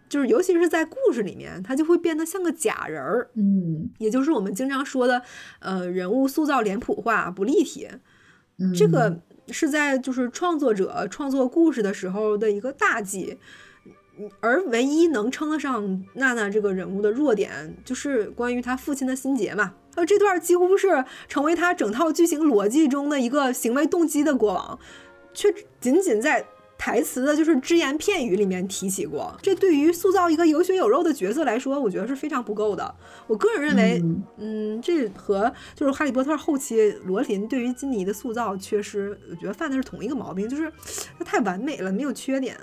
就是尤其是在故事里面，他就会变得像个假人儿。嗯，也就是我们经常说的，呃，人物塑造脸谱化、不立体。这个是在就是创作者创作故事的时候的一个大忌。而唯一能称得上娜娜这个人物的弱点，就是关于她父亲的心结嘛。呃，这段几乎是成为她整套剧情逻辑中的一个行为动机的过往，却仅仅在台词的就是只言片语里面提起过。这对于塑造一个有血有肉的角色来说，我觉得是非常不够的。我个人认为，嗯，这和就是《哈利波特》后期罗琳对于金妮的塑造缺失，我觉得犯的是同一个毛病，就是他太完美了，没有缺点。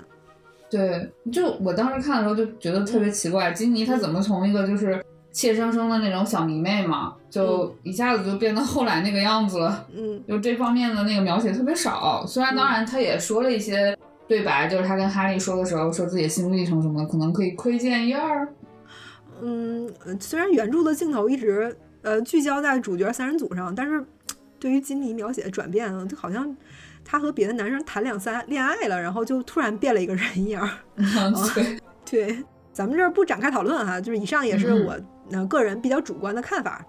对，就我当时看的时候就觉得特别奇怪，金妮她怎么从一个就是怯生生的那种小迷妹嘛，就一下子就变到后来那个样子了。嗯，就这方面的那个描写特别少。虽然当然她也说了一些对白，就是他跟哈利说的时候说自己的心路历程什么的，可能可以窥见一二。嗯，虽然原著的镜头一直呃聚焦在主角三人组上，但是对于金妮描写的转变，就好像。他和别的男生谈两三恋爱了，然后就突然变了一个人一样。对对，咱们这儿不展开讨论哈，就是以上也是我呃个人比较主观的看法。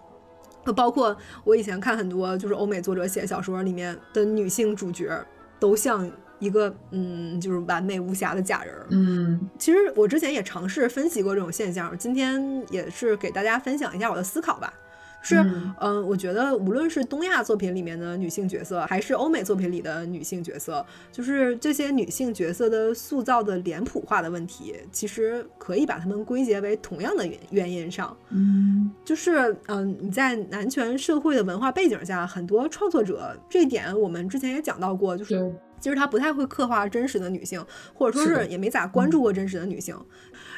包括我以前看很多就是欧美作者写小说里面的女性主角，都像一个嗯就是完美无瑕的假人。嗯，其实我之前也尝试分析过这种现象，今天也是给大家分享一下我的思考吧。是，嗯，我觉得无论是东亚作品里面的女性角色，还是欧美作品里的女性角色，就是这些女性角色的塑造的脸谱化的问题，其实可以把它们归结为同样的原原因上。嗯，就是，嗯，你在男权社会的文化背景下，很多创作者这一点我们之前也讲到过，就是其实他不太会刻画真实的女性，或者说是也没咋关注过真实的女性。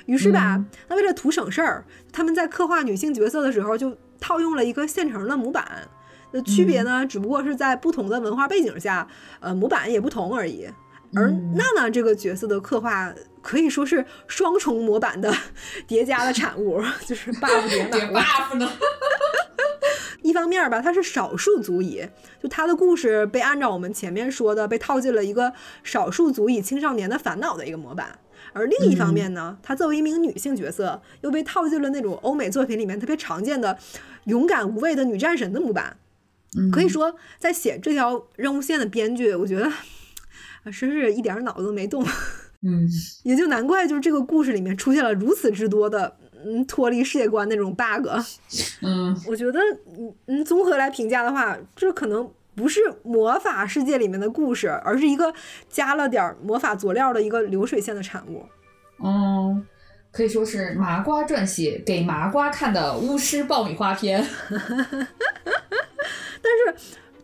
于是吧，那为了图省事儿，他们在刻画女性角色的时候就。套用了一个现成的模板，那区别呢，只不过是在不同的文化背景下，呃，模板也不同而已。而娜娜这个角色的刻画可以说是双重模板的 叠加的产物，就是 buff 叠满了。buff 呢？一方面吧，她是少数族裔，就他的故事被按照我们前面说的，被套进了一个少数族裔青少年的烦恼的一个模板。而另一方面呢，她作为一名女性角色，又被套进了那种欧美作品里面特别常见的勇敢无畏的女战神的模板。可以说，在写这条任务线的编剧，我觉得真是一点脑子都没动。嗯，也就难怪，就是这个故事里面出现了如此之多的嗯脱离世界观那种 bug。嗯，我觉得嗯嗯，综合来评价的话，这可能。不是魔法世界里面的故事，而是一个加了点魔法佐料的一个流水线的产物。嗯，可以说是麻瓜撰写给麻瓜看的巫师爆米花片。但是，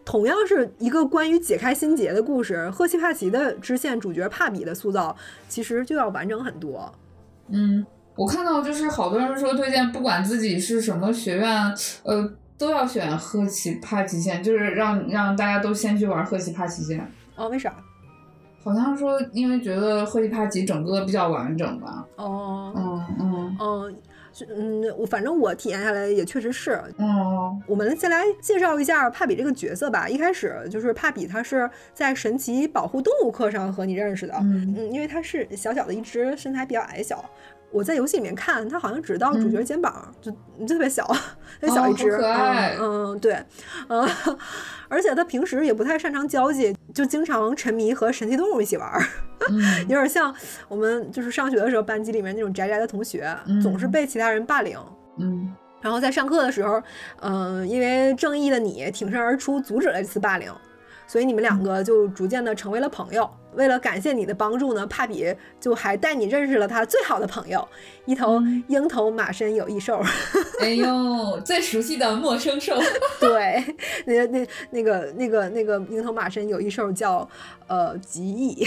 同样是一个关于解开心结的故事，赫奇帕奇的支线主角帕比的塑造其实就要完整很多。嗯，我看到就是好多人说推荐，不管自己是什么学院，呃。都要选赫奇帕奇线，就是让让大家都先去玩赫奇帕奇线。哦，为啥？好像说因为觉得赫奇帕奇整个比较完整吧。哦，嗯嗯嗯，是嗯，我反正我体验下来也确实是。嗯我们先来介绍一下帕比这个角色吧。一开始就是帕比，他是在神奇保护动物课上和你认识的。嗯嗯，因为他是小小的一只，身材比较矮小。我在游戏里面看，他好像只到主角肩膀，就特别小，特别小一只。哦可爱嗯嗯，对，嗯，而且他平时也不太擅长交际，就经常沉迷和神奇动物一起玩 有点像我们就是上学的时候班级里面那种宅宅的同学，嗯总是被其他人霸凌。嗯然后在上课的时候，嗯、因为正义的你挺身而出，阻止了这次霸凌，所以你们两个就逐渐的成为了朋友。为了感谢你的帮助呢，帕比就还带你认识了他最好的朋友，一头嗯鹰头马身有翼兽。哎呦，最熟悉的陌生兽。对，那那那个那个那个鹰头马身有翼兽叫呃吉翼。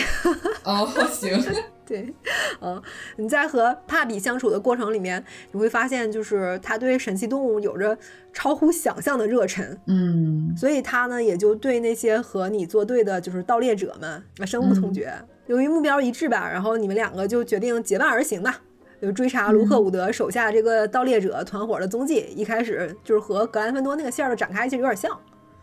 哦，行。对，嗯，你在和帕比相处的过程里面，你会发现，就是他对神奇动物有着超乎想象的热忱，嗯所以他呢也就对那些和你作对的，就是盗猎者们啊深恶痛绝。由于目标一致吧，然后你们两个就决定结伴而行吧。就追查卢克伍德手下这个盗猎者团伙的踪迹，一开始就是和格兰芬多那个线儿的展开其实有点像。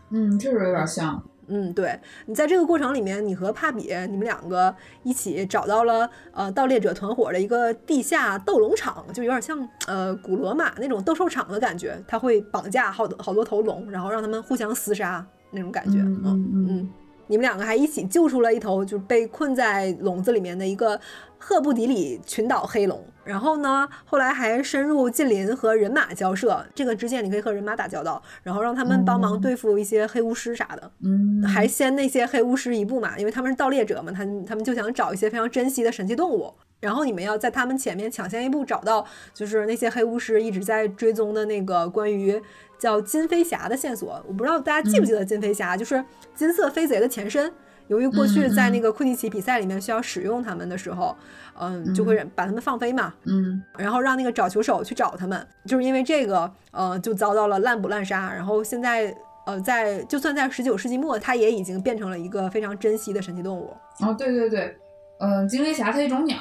嗯，确实有点像。嗯，对你在这个过程里面，你和帕比你们两个一起找到了呃盗猎者团伙的一个地下斗龙场，就有点像呃古罗马那种斗兽场的感觉。他会绑架好多好多头龙，然后让他们互相厮杀那种感觉。嗯嗯嗯嗯，你们两个还一起救出了一头就是被困在笼子里面的一个赫布迪里群岛黑龙。然后呢，后来还深入近邻和人马交涉。这个支线你可以和人马打交道，然后让他们帮忙对付一些黑巫师啥的。嗯，还先那些黑巫师一步嘛，因为他们是盗猎者嘛，他们他们就想找一些非常珍惜的神奇动物，然后你们要在他们前面抢先一步找到，就是那些黑巫师一直在追踪的那个关于叫金飞侠的线索。我不知道大家记不记得金飞侠，就是金色飞贼的前身。由于过去在那个库尼奇比赛里面需要使用他们的时候，嗯，就会把他们放飞嘛，嗯然后让那个找球手去找他们，就是因为这个，呃，就遭到了滥捕滥杀。然后现在，呃，在就算在十九世纪末，它也已经变成了一个非常珍稀的神奇动物。哦，对对对，嗯，金飞侠它一种鸟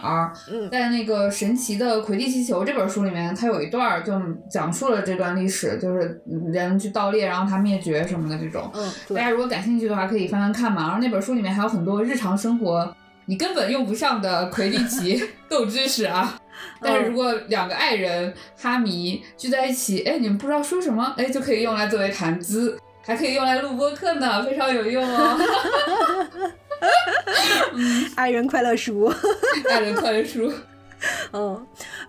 在那个《神奇的魁地奇球》这本书里面，它有一段儿就讲述了这段历史，就是人去盗猎，然后它灭绝什么的这种。嗯，大，家如果感兴趣的话，可以翻翻看嘛。然后那本书里面还有很多日常生活你根本用不上的魁地奇 斗知识啊。但是如果两个爱人哈迷聚在一起，哎，你们不知道说什么，哎，就可以用来作为谈资，还可以用来录播课呢，非常有用哦。爱人快乐书。爱人快乐书，嗯，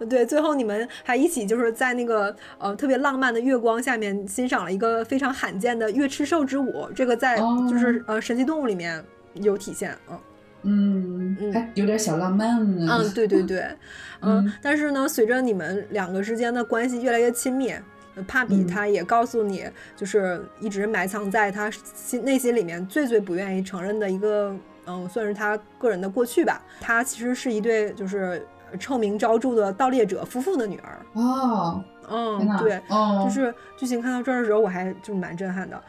对，最后你们还一起就是在那个呃特别浪漫的月光下面欣赏了一个非常罕见的月吃兽之舞，这个在哦就是、呃神奇动物里面有体现。嗯嗯，嗯还有点小浪漫呢。嗯，对对对，嗯嗯，但是呢，随着你们两个之间的关系越来越亲密。呃帕比嗯他也告诉你，就是一直埋藏在他心内心里面最最不愿意承认的一个，嗯，算是他个人的过去吧。他其实是一对就是臭名昭著的盗猎者夫妇的女儿。哦，嗯，对，哦，就是剧情看到这儿的时候，我还就是蛮震撼的。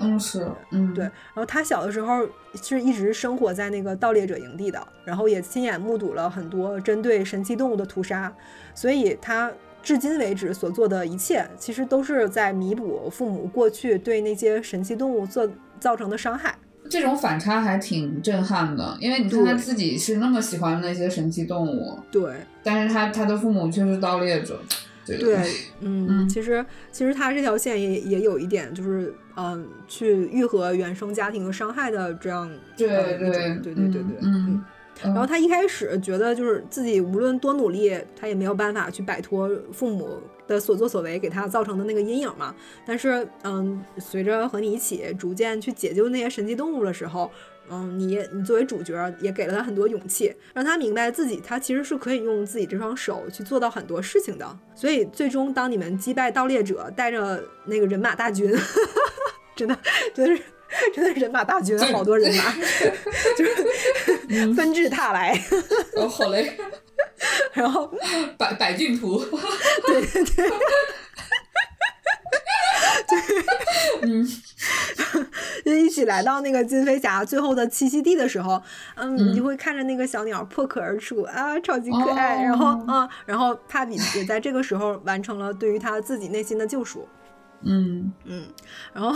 嗯是，嗯对，然后他小的时候是一直生活在那个盗猎者营地的，然后也亲眼目睹了很多针对神奇动物的屠杀，所以他至今为止所做的一切，其实都是在弥补父母过去对那些神奇动物做造成的伤害。这种反差还挺震撼的，因为你看他自己是那么喜欢那些神奇动物，对但是他他的父母却是盗猎者，对 嗯，嗯其实其实他这条线也也有一点就是嗯，去愈合原生家庭的伤害的这样对对对对对对嗯嗯。然后他一开始觉得，就是自己无论多努力，他也没有办法去摆脱父母的所作所为给他造成的那个阴影嘛。但是，嗯，随着和你一起逐渐去解救那些神奇动物的时候，嗯，你你作为主角也给了他很多勇气，让他明白自己他其实是可以用自己这双手去做到很多事情的。所以，最终当你们击败盗猎者，带着那个人马大军，真的真的是。真的人马大军，好多人马，就是纷至沓来。哦，好累。然后百百骏图，对对对，嗯，就一起来到那个金飞侠最后的栖息地的时候，嗯，你会看着那个小鸟破壳而出啊，超级可爱。然后啊，然后帕比也在这个时候完成了对于他自己内心的救赎。嗯。嗯，然后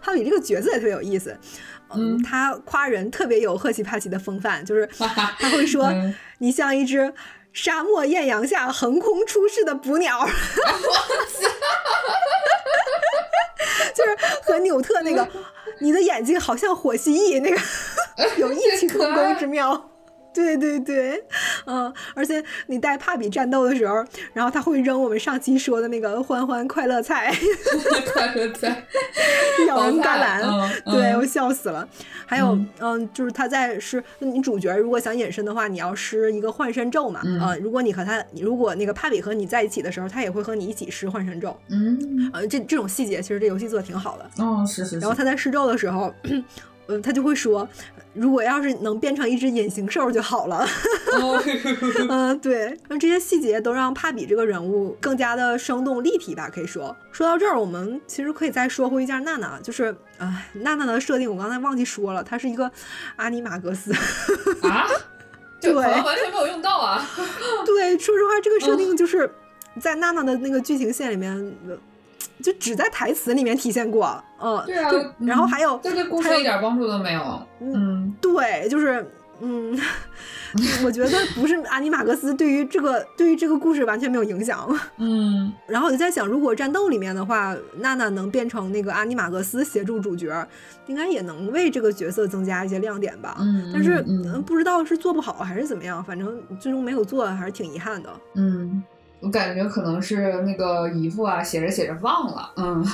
哈比这个角色也特别有意思，嗯，他夸人特别有赫奇帕奇的风范，就是 他会说你像一只沙漠艳阳下横空出世的捕鸟，就是和纽特那个你的眼睛好像火蜥蜴那个 有异曲同工之妙。对对对，嗯，而且你带帕比战斗的时候，然后他会扔我们上期说的那个欢欢快乐菜，快乐菜，咬人甘蓝，对我笑死了。还有，嗯，就是他在施你主角如果想隐身的话，你要施一个幻身咒嘛，嗯，如果你和他，如果那个帕比和你在一起的时候，他也会和你一起施幻身咒，嗯，呃，这这种细节其实这游戏做的挺好的，哦，是是。然后他在施咒的时候。嗯，他就会说，如果要是能变成一只隐形兽就好了。嗯，对，那这些细节都让帕比这个人物更加的生动立体吧，可以说。说到这儿，我们其实可以再说回一下娜娜，就是，哎，娜娜的设定我刚才忘记说了，她是一个阿尼玛格斯。啊？对，完全没有用到啊。对，说实话，这个设定就是在娜娜的那个剧情线里面。就只在台词里面体现过，嗯，对啊，然后还有，这对故事一点帮助都没有，嗯，对，就是，嗯，我觉得不是阿尼玛格斯对于这个对于这个故事完全没有影响，嗯，然后我就在想，如果战斗里面的话，娜娜能变成那个阿尼玛格斯协助主角，应该也能为这个角色增加一些亮点吧，嗯，但是不知道是做不好还是怎么样，反正最终没有做，还是挺遗憾的，嗯。我感觉可能是那个姨父啊，写着写着忘了，嗯，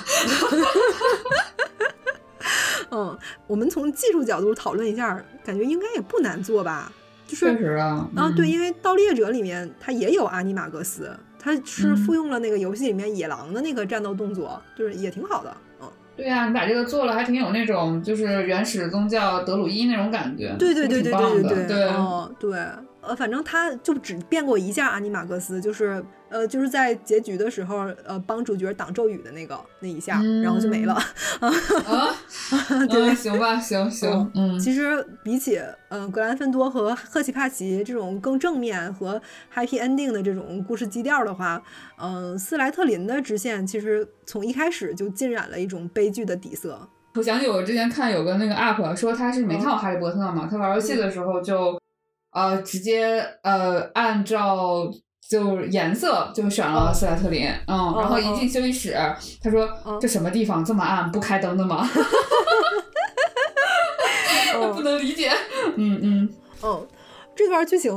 嗯，我们从技术角度讨论一下，感觉应该也不难做吧？就是确实啊，啊对，因为《盗猎者》里面它也有阿尼玛格斯，它是复用了那个游戏里面野狼的那个战斗动作，就是也挺好的，嗯，对呀，你把这个做了，还挺有那种就是原始宗教德鲁伊那种感觉，对对对对对对对，哦对。呃，反正他就只变过一下阿尼马格斯，就是呃，就是在结局的时候，呃，帮主角挡咒语的那个那一下，然后就没了。啊，对，行吧，行行，嗯。其实比起嗯格兰芬多和赫奇帕奇这种更正面和 happy ending 的这种故事基调的话，嗯，斯莱特林的支线其实从一开始就浸染了一种悲剧的底色。我想起我之前看有个那个 UP 说他是没看过哈利波特嘛，他玩游戏的时候就。呃，直接呃，按照就颜色就选了斯莱特林，嗯，然后一进。休息室，他说这什么地方这么暗，不开灯的吗？我不能理解，嗯嗯。嗯，这段剧情，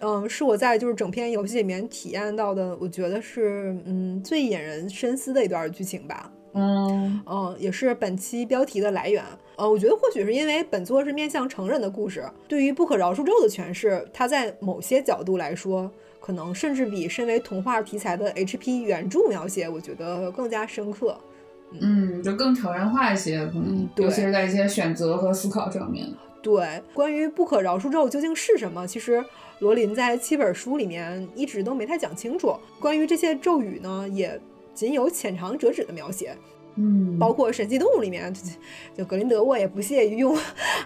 嗯，是我在就是整篇游戏里面体验到的，我觉得是嗯最引人深思的一段剧情吧。嗯嗯，也是本期标题的来源。呃，我觉得或许是因为本作是面向成人的故事，对于不可饶恕咒的诠释，它在某些角度来说，可能甚至比身为童话题材的 HP 原著描写，我觉得更加深刻。嗯，就更成人化一些，可能，尤其是在一些选择和思考上面。对，关于不可饶恕咒究竟是什么，其实罗琳在七本书里面一直都没太讲清楚。关于这些咒语呢，也。仅有浅尝辄止的描写，嗯，包括神奇动物里面，就格林德沃也不屑于用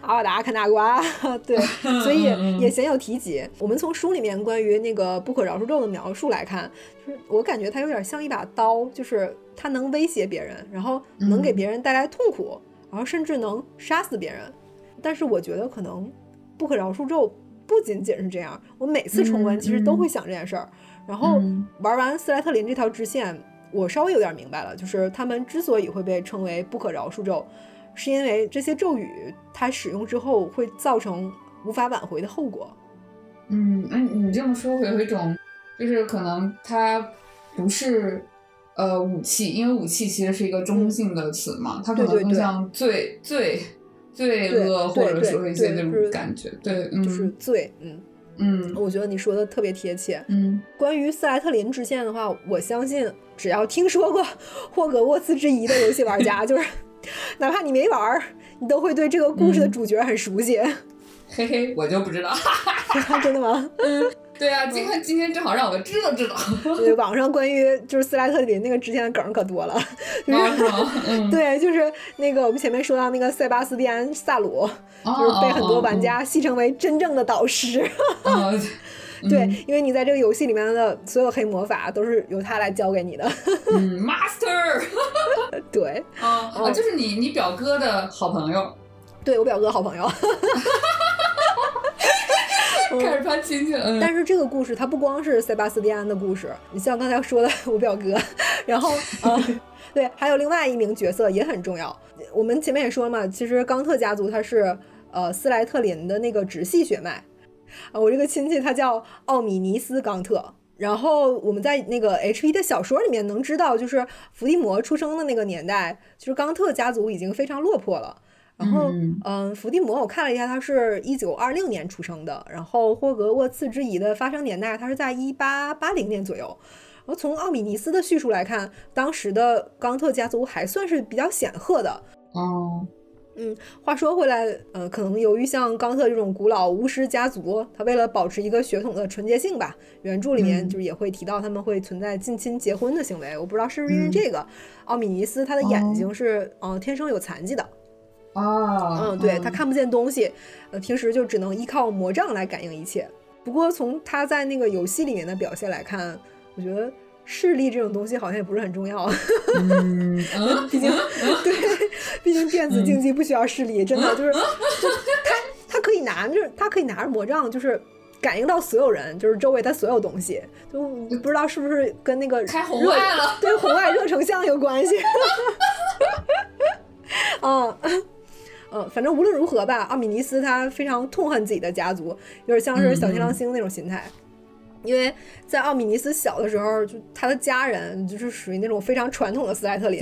阿瓦达、看大瓜，对，所以也鲜有提及。我们从书里面关于那个不可饶恕咒的描述来看，就是我感觉它有点像一把刀，就是它能威胁别人，然后能给别人带来痛苦，然后甚至能杀死别人。但是我觉得可能不可饶恕咒不仅仅是这样，我每次重温其实都会想这件事儿，然后玩完斯莱特林这条支线。我稍微有点明白了，就是他们之所以会被称为不可饶恕咒，是因为这些咒语它使用之后会造成无法挽回的后果。嗯，那你这么说会有一种，就是可能它不是呃武器，因为武器其实是一个中性的词嘛，它可能更像罪罪罪恶，或者说一些那种感觉，对，就是罪，嗯。嗯，我觉得你说的特别贴切。嗯，关于斯莱特林支线的话，我相信只要听说过霍格沃茨之遗的游戏玩家，就是哪怕你没玩，你都会对这个故事的主角很熟悉。嘿嘿，我就不知道，真的吗？嗯，对啊，今天今天正好让我们知道知道。对，网上关于就是斯莱特林那个之前的梗可多了，就是 对，就是那个我们前面说到那个塞巴斯蒂安·萨鲁，就是被很多玩家戏称为真正的导师。对，因为你在这个游戏里面的所有黑魔法都是由他来教给你的。嗯 Master。对，啊，就是你你表哥的好朋友。对我表哥好朋友。开始攀亲戚了。但是这个故事它不光是塞巴斯蒂安的故事，你像刚才说的 我表哥，然后啊，对，还有另外一名角色也很重要。我们前面也说了嘛，其实冈特家族他是呃斯莱特林的那个直系血脉啊。我这个亲戚他叫奥米尼斯冈特。然后我们在那个 H.P 的小说里面能知道，就是伏地魔出生的那个年代，就是冈特家族已经非常落魄了。然后，嗯，伏地魔我看了一下，他是一九二六年出生的。然后霍格沃茨之遗的发生年代，他是在一八八零年左右。然后从奥米尼斯的叙述来看，当时的冈特家族还算是比较显赫的。哦，嗯，话说回来，呃，可能由于像冈特这种古老巫师家族，他为了保持一个血统的纯洁性吧，原著里面就是也会提到他们会存在近亲结婚的行为。我不知道是不是因为这个，奥米尼斯他的眼睛是嗯天生有残疾的。啊，嗯，对他看不见东西，呃，平时就只能依靠魔杖来感应一切。不过从他在那个游戏里面的表现来看，我觉得视力这种东西好像也不是很重要。嗯，毕竟 对，毕竟电子竞技不需要视力，真的就是，就他他可以拿着他可以拿着魔杖，就是感应到所有人，就是周围的所有东西，就不知道是不是跟那个开红外了，对红外热成像有关系。啊。嗯，反正无论如何吧，奥米尼斯他非常痛恨自己的家族，有点像是小天狼星那种心态。因为在奥米尼斯小的时候，就他的家人就是属于那种非常传统的斯莱特林，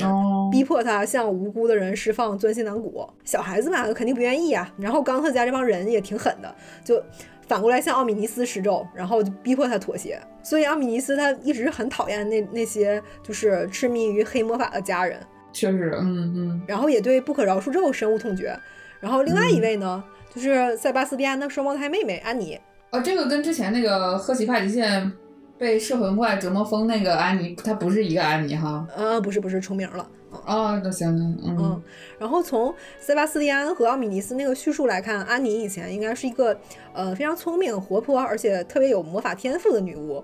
逼迫他向无辜的人释放钻心囊骨。小孩子嘛，肯定不愿意啊。然后冈特家这帮人也挺狠的，就反过来向奥米尼斯施咒，然后就逼迫他妥协。所以奥米尼斯他一直很讨厌那那些就是痴迷于黑魔法的家人。确实，嗯嗯，然后也对不可饶恕咒深恶痛绝。然后另外一位呢，就是塞巴斯蒂安的双胞胎妹妹安妮。哦，这个跟之前那个赫奇帕迪线被摄魂怪折磨疯那个安妮，她不是一个安妮哈。呃，不是不是重名了。哦，那行，嗯。然后从塞巴斯蒂安和奥米尼斯那个叙述来看，安妮以前应该是一个呃非常聪明、活泼，而且特别有魔法天赋的女巫。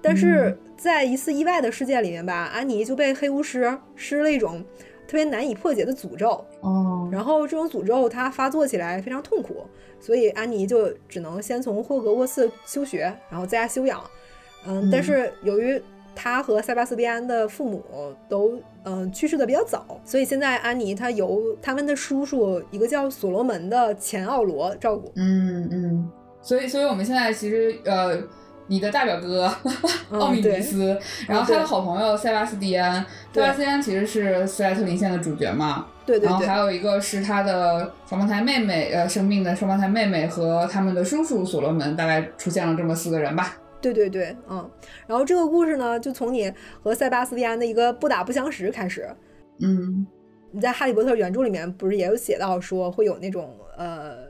但是在一次意外的事件里面吧，安妮就被黑巫师施了一种特别难以破解的诅咒。哦，然后这种诅咒它发作起来非常痛苦，所以安妮就只能先从霍格沃茨休学，然后在家休养。嗯，但是由于他和塞巴斯蒂安的父母都嗯去世的比较早，所以现在安妮她由他们的叔叔一个叫所罗门的前奥罗照顾。嗯嗯，所以所以我们现在其实呃。你的大表哥奥米尼斯，然后他的好朋友塞巴斯蒂安，塞巴斯蒂安其实是斯莱特林线的主角嘛。对对。然后还有一个是他的双胞胎妹妹，呃，生病的双胞胎妹妹和他们的叔叔所罗门，大概出现了这么四个人吧。对对对，嗯。然后这个故事呢，就从你和塞巴斯蒂安的一个不打不相识开始。嗯。你在《哈利波特》原著里面不是也有写到说会有那种呃。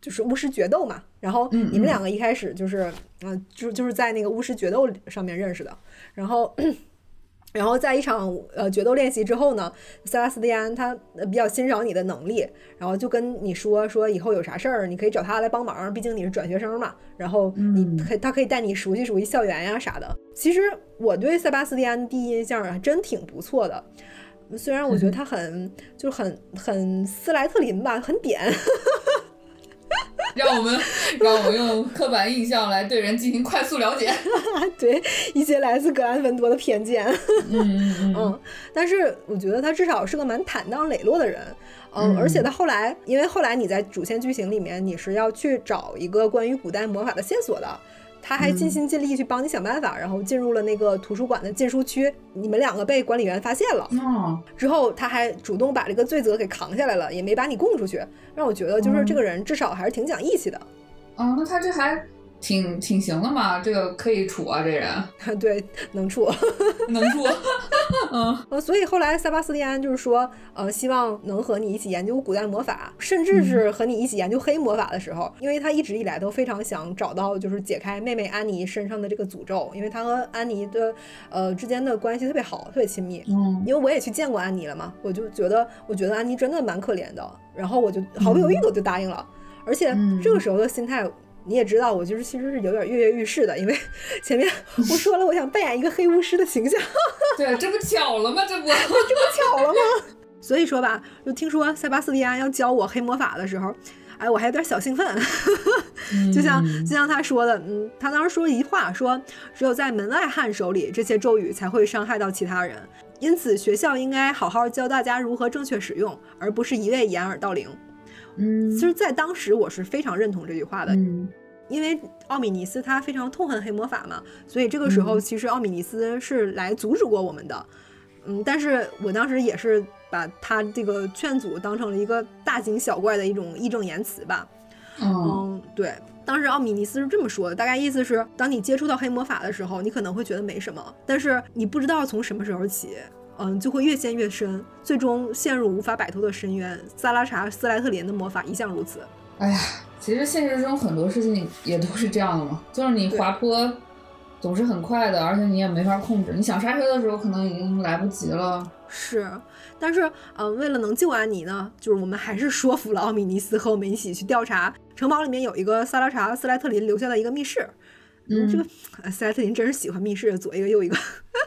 就是巫师决斗嘛，然后你们两个一开始就是，嗯，就就是在那个巫师决斗上面认识的，然后，然后在一场呃决斗练习之后呢，塞巴斯蒂安他比较欣赏你的能力，然后就跟你说说以后有啥事儿你可以找他来帮忙，毕竟你是转学生嘛，然后你可他可以带你熟悉熟悉校园呀啥的。其实我对塞巴斯蒂安第一印象还真挺不错的，虽然我觉得他很就是很很斯莱特林吧，很点。让我们让我们用刻板印象来对人进行快速了解，对一些来自格兰芬多的偏见。嗯嗯 嗯。但是我觉得他至少是个蛮坦荡磊落的人。嗯。而且他后来，因为后来你在主线剧情里面，你是要去找一个关于古代魔法的线索的。他还尽心尽力去帮你想办法，然后进入了那个图书馆的禁书区。你们两个被管理员发现了，之后他还主动把这个罪责给扛下来了，也没把你供出去，让我觉得就是这个人至少还是挺讲义气的。哦，那他这还挺挺行的嘛，这个可以处啊，这人。对，能处，能处。嗯，呃，所以后来塞巴斯蒂安就是说，呃，希望能和你一起研究古代魔法，甚至是和你一起研究黑魔法的时候，因为他一直以来都非常想找到就是解开妹妹安妮身上的这个诅咒，因为他和安妮的呃之间的关系特别好，特别亲密。嗯，因为我也去见过安妮了嘛，我就觉得我觉得安妮真的蛮可怜的，然后我就毫不犹豫的就答应了，而且这个时候的心态。你也知道，我就是其实是有点跃跃欲试的，因为 前面我说了，我想扮演一个黑巫师的形象。对，这不巧了吗？这不，这不巧了吗？所以说吧，就听说塞巴斯蒂安要教我黑魔法的时候，哎，我还有点小兴奋。就像就像他说的，嗯，他当时说一句话，说只有在门外汉手里，这些咒语才会伤害到其他人。因此，学校应该好好教大家如何正确使用，而不是一味掩耳盗铃。嗯，其实，在当时我是非常认同这句话的，嗯，因为奥米尼斯他非常痛恨黑魔法嘛，所以这个时候其实奥米尼斯是来阻止过我们的，嗯，但是我当时也是把他这个劝阻当成了一个大惊小怪的一种义正言辞吧，嗯，对，当时奥米尼斯是这么说的，大概意思是，当你接触到黑魔法的时候，你可能会觉得没什么，但是你不知道从什么时候起。嗯，就会越陷越深，最终陷入无法摆脱的深渊。萨拉查斯莱特林的魔法一向如此。哎呀，其实现实中很多事情也都是这样的嘛，就是你滑坡总是很快的，而且你也没法控制。你想刹车的时候，可能已经来不及了。是，但是，嗯，为了能救安妮呢，就是我们还是说服了奥米尼斯和我们一起去调查城堡里面有一个萨拉查斯莱特林留下的一个密室。嗯，这个斯莱特林真是喜欢密室，左一个右一个。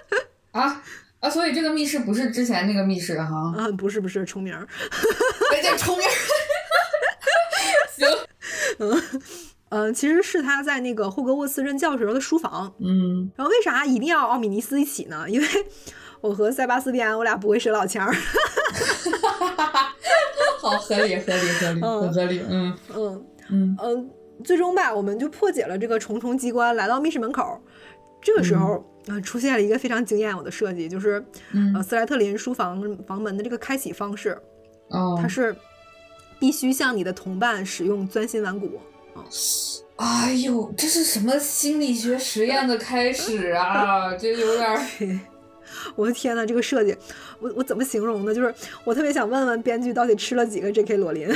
啊。啊，所以这个密室不是之前那个密室哈？啊，不是不是重名儿，叫重名儿。行，嗯嗯，其实是他在那个霍格沃茨任教时候的书房。嗯，然后为啥一定要奥米尼斯一起呢？因为 我和塞巴斯蒂安，我俩不会是老腔儿。好，合理合理合理，很合理。嗯嗯嗯嗯，最终吧，我们就破解了这个重重机关，来到密室门口。这个时候。嗯，出现了一个非常惊艳我的设计，就是呃，斯莱特林书房房门的这个开启方式，哦，它是必须向你的同伴使用钻心丸骨。哎呦，这是什么心理学实验的开始啊？这有点 我的天呐，这个设计，我我怎么形容呢？就是我特别想问问编剧，到底吃了几个 J.K. 罗琳？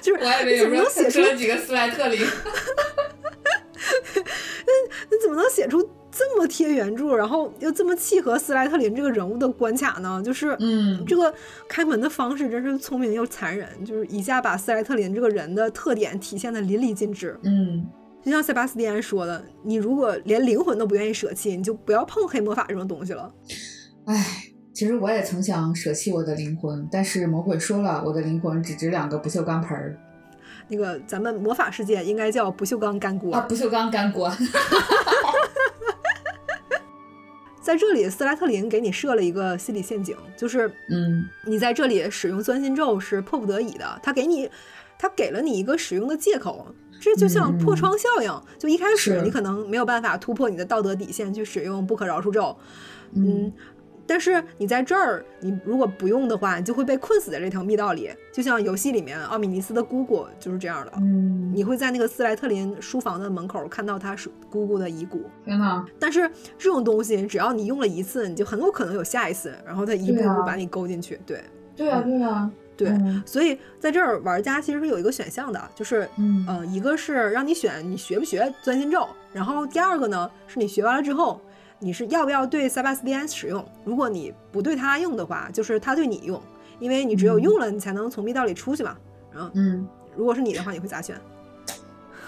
就是我还以为有人写出了几个斯莱特林。那你怎么能写出这么贴原著，然后又这么契合斯莱特林这个人物的关卡呢？就是，嗯，这个开门的方式真是聪明又残忍，就是一下把斯莱特林这个人的特点体现的淋漓尽致。嗯，就像塞巴斯蒂安说的，你如果连灵魂都不愿意舍弃，你就不要碰黑魔法这种东西了。唉，其实我也曾想舍弃我的灵魂，但是魔鬼说了，我的灵魂只值两个不锈钢盆儿。那个咱们魔法世界应该叫不锈钢干锅啊！不锈钢干锅。在这里，斯莱特林给你设了一个心理陷阱，就是，嗯，你在这里使用钻心咒是迫不得已的。他给你，他给了你一个使用的借口，这就像破窗效应。就一开始你可能没有办法突破你的道德底线去使用不可饶恕咒，嗯。但是你在这儿，你如果不用的话，你就会被困死在这条密道里。就像游戏里面奥米尼斯的姑姑就是这样的。嗯，你会在那个斯莱特林书房的门口看到他是姑姑的遗骨。天呐，但是这种东西，只要你用了一次，你就很有可能有下一次，然后他一步步把你勾进去。对，对啊，对啊，对。所以在这儿，玩家其实是有一个选项的，就是嗯，一个是让你选你学不学钻心咒，然后第二个呢是你学完了之后。你是要不要对塞巴斯蒂安使用？如果你不对他用的话，就是他对你用，因为你只有用了，你才能从密道里出去嘛。然后，嗯，如果是你的话，你会咋选？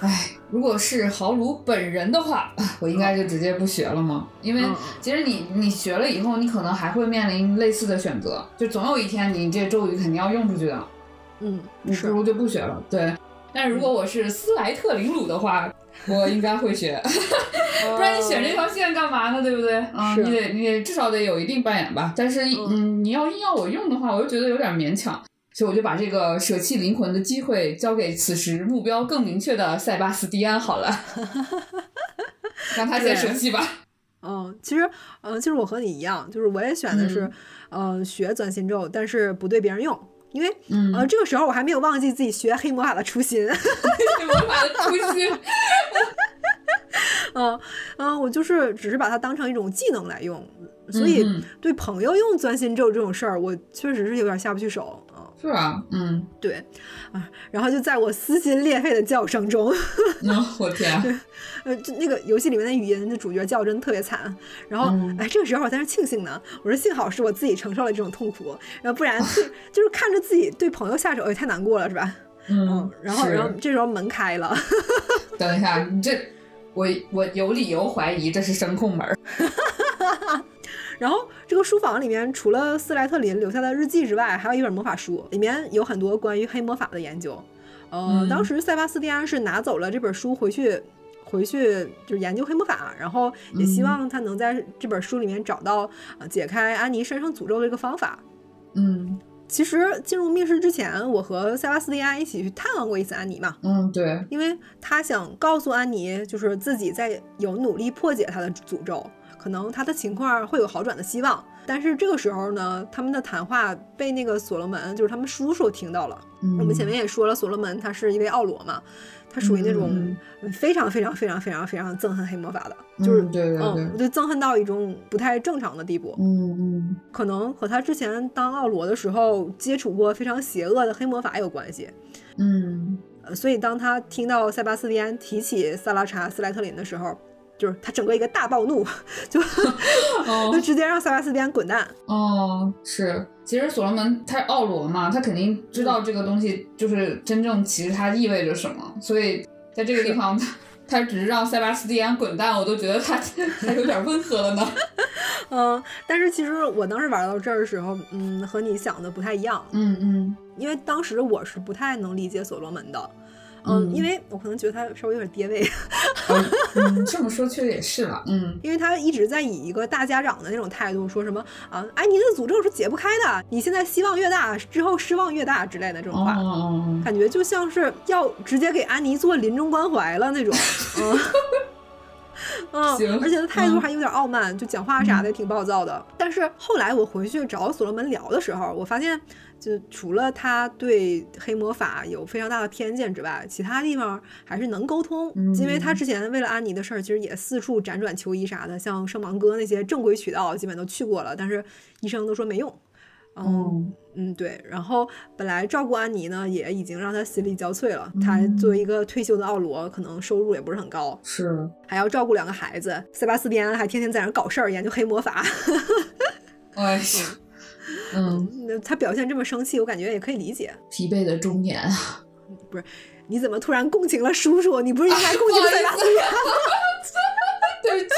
哎，如果是豪鲁本人的话，我应该就直接不学了吗？因为其实你你学了以后，你可能还会面临类似的选择，就总有一天你这咒语肯定要用出去的。嗯，你不如就不学了。对，但如果我是斯莱特林鲁的话。我应该会学，不然你选这条线干嘛呢？对不对？啊，你得你得至少得有一定扮演吧。但是，嗯，你要硬要我用的话，我又觉得有点勉强，所以我就把这个舍弃灵魂的机会交给此时目标更明确的塞巴斯蒂安好了，让他先舍弃吧。嗯，其实，嗯，其实我和你一样，就是我也选的是，呃，学钻心咒，但是不对别人用。因为，呃，这个时候我还没有忘记自己学黑魔法的初心。黑魔法的初心。嗯嗯，我就是只是把它当成一种技能来用，所以对朋友用钻心咒这种事儿，我确实是有点下不去手。是啊，嗯，对，啊，然后就在我撕心裂肺的叫声中，那 我天，呃，就那个游戏里面的语音，那主角叫真的特别惨。然后，哎，这个时候我在那庆幸呢，我说幸好是我自己承受了这种痛苦，然后不然 就是看着自己对朋友下手，也太难过了，是吧？嗯，然后，然后这时候门开了，等一下，你这，我我有理由怀疑这是声控门。然后这个书房里面除了斯莱特林留下的日记之外，还有一本魔法书，里面有很多关于黑魔法的研究。呃，当时塞巴斯蒂安是拿走了这本书回去，回去就是研究黑魔法，然后也希望他能在这本书里面找到呃解开安妮身上诅咒的一个方法。嗯，其实进入密室之前，我和塞巴斯蒂安一起去探望过一次安妮嘛。嗯，对，因为他想告诉安妮，就是自己在有努力破解他的诅咒。可能他的情况会有好转的希望，但是这个时候呢，他们的谈话被那个所罗门，就是他们叔叔听到了。我们前面也说了，所罗门他是一位奥罗嘛，他属于那种非常非常非常非常非常憎恨黑魔法的，就是对对对，就憎恨到一种不太正常的地步。嗯嗯，可能和他之前当奥罗的时候接触过非常邪恶的黑魔法有关系。嗯，所以当他听到塞巴斯蒂安提起萨拉查斯莱特林的时候。就是他整个一个大暴怒，就 就直接让塞巴斯蒂安滚蛋。哦，是，其实所罗门他是奥罗嘛，他肯定知道这个东西就是真正其实它意味着什么，所以在这个地方 他只是让塞巴斯蒂安滚蛋，我都觉得他还有点温和了呢。嗯，但是其实我当时玩到这儿的时候，嗯，和你想的不太一样。嗯嗯，因为当时我是不太能理解所罗门的。嗯，因为我可能觉得他稍微有点爹味。嗯，这么说确实也是了。嗯，因为他一直在以一个大家长的那种态度说什么啊，安妮的诅咒是解不开的，你现在希望越大，之后失望越大之类的这种话，感觉就像是要直接给安妮做临终关怀了那种。嗯。嗯，而且他态度还有点傲慢，就讲话啥的挺暴躁的。但是后来我回去找所罗门聊的时候，我发现。就除了他对黑魔法有非常大的偏见之外，其他地方还是能沟通。因为他之前为了安妮的事儿，其实也四处辗转求医啥的，像圣芒哥那些正规渠道基本都去过了，但是医生都说没用。嗯嗯，对。然后本来照顾安妮呢，也已经让他心力交瘁了。他作为一个退休的奥罗，可能收入也不是很高，是还要照顾两个孩子。塞巴斯蒂安还天天在那搞事儿，研究黑魔法。哎。嗯，那他表现这么生气，我感觉也可以理解。疲惫的中年啊，不是？你怎么突然共情了叔叔？你不是应该共情塞巴斯蒂安？对不起。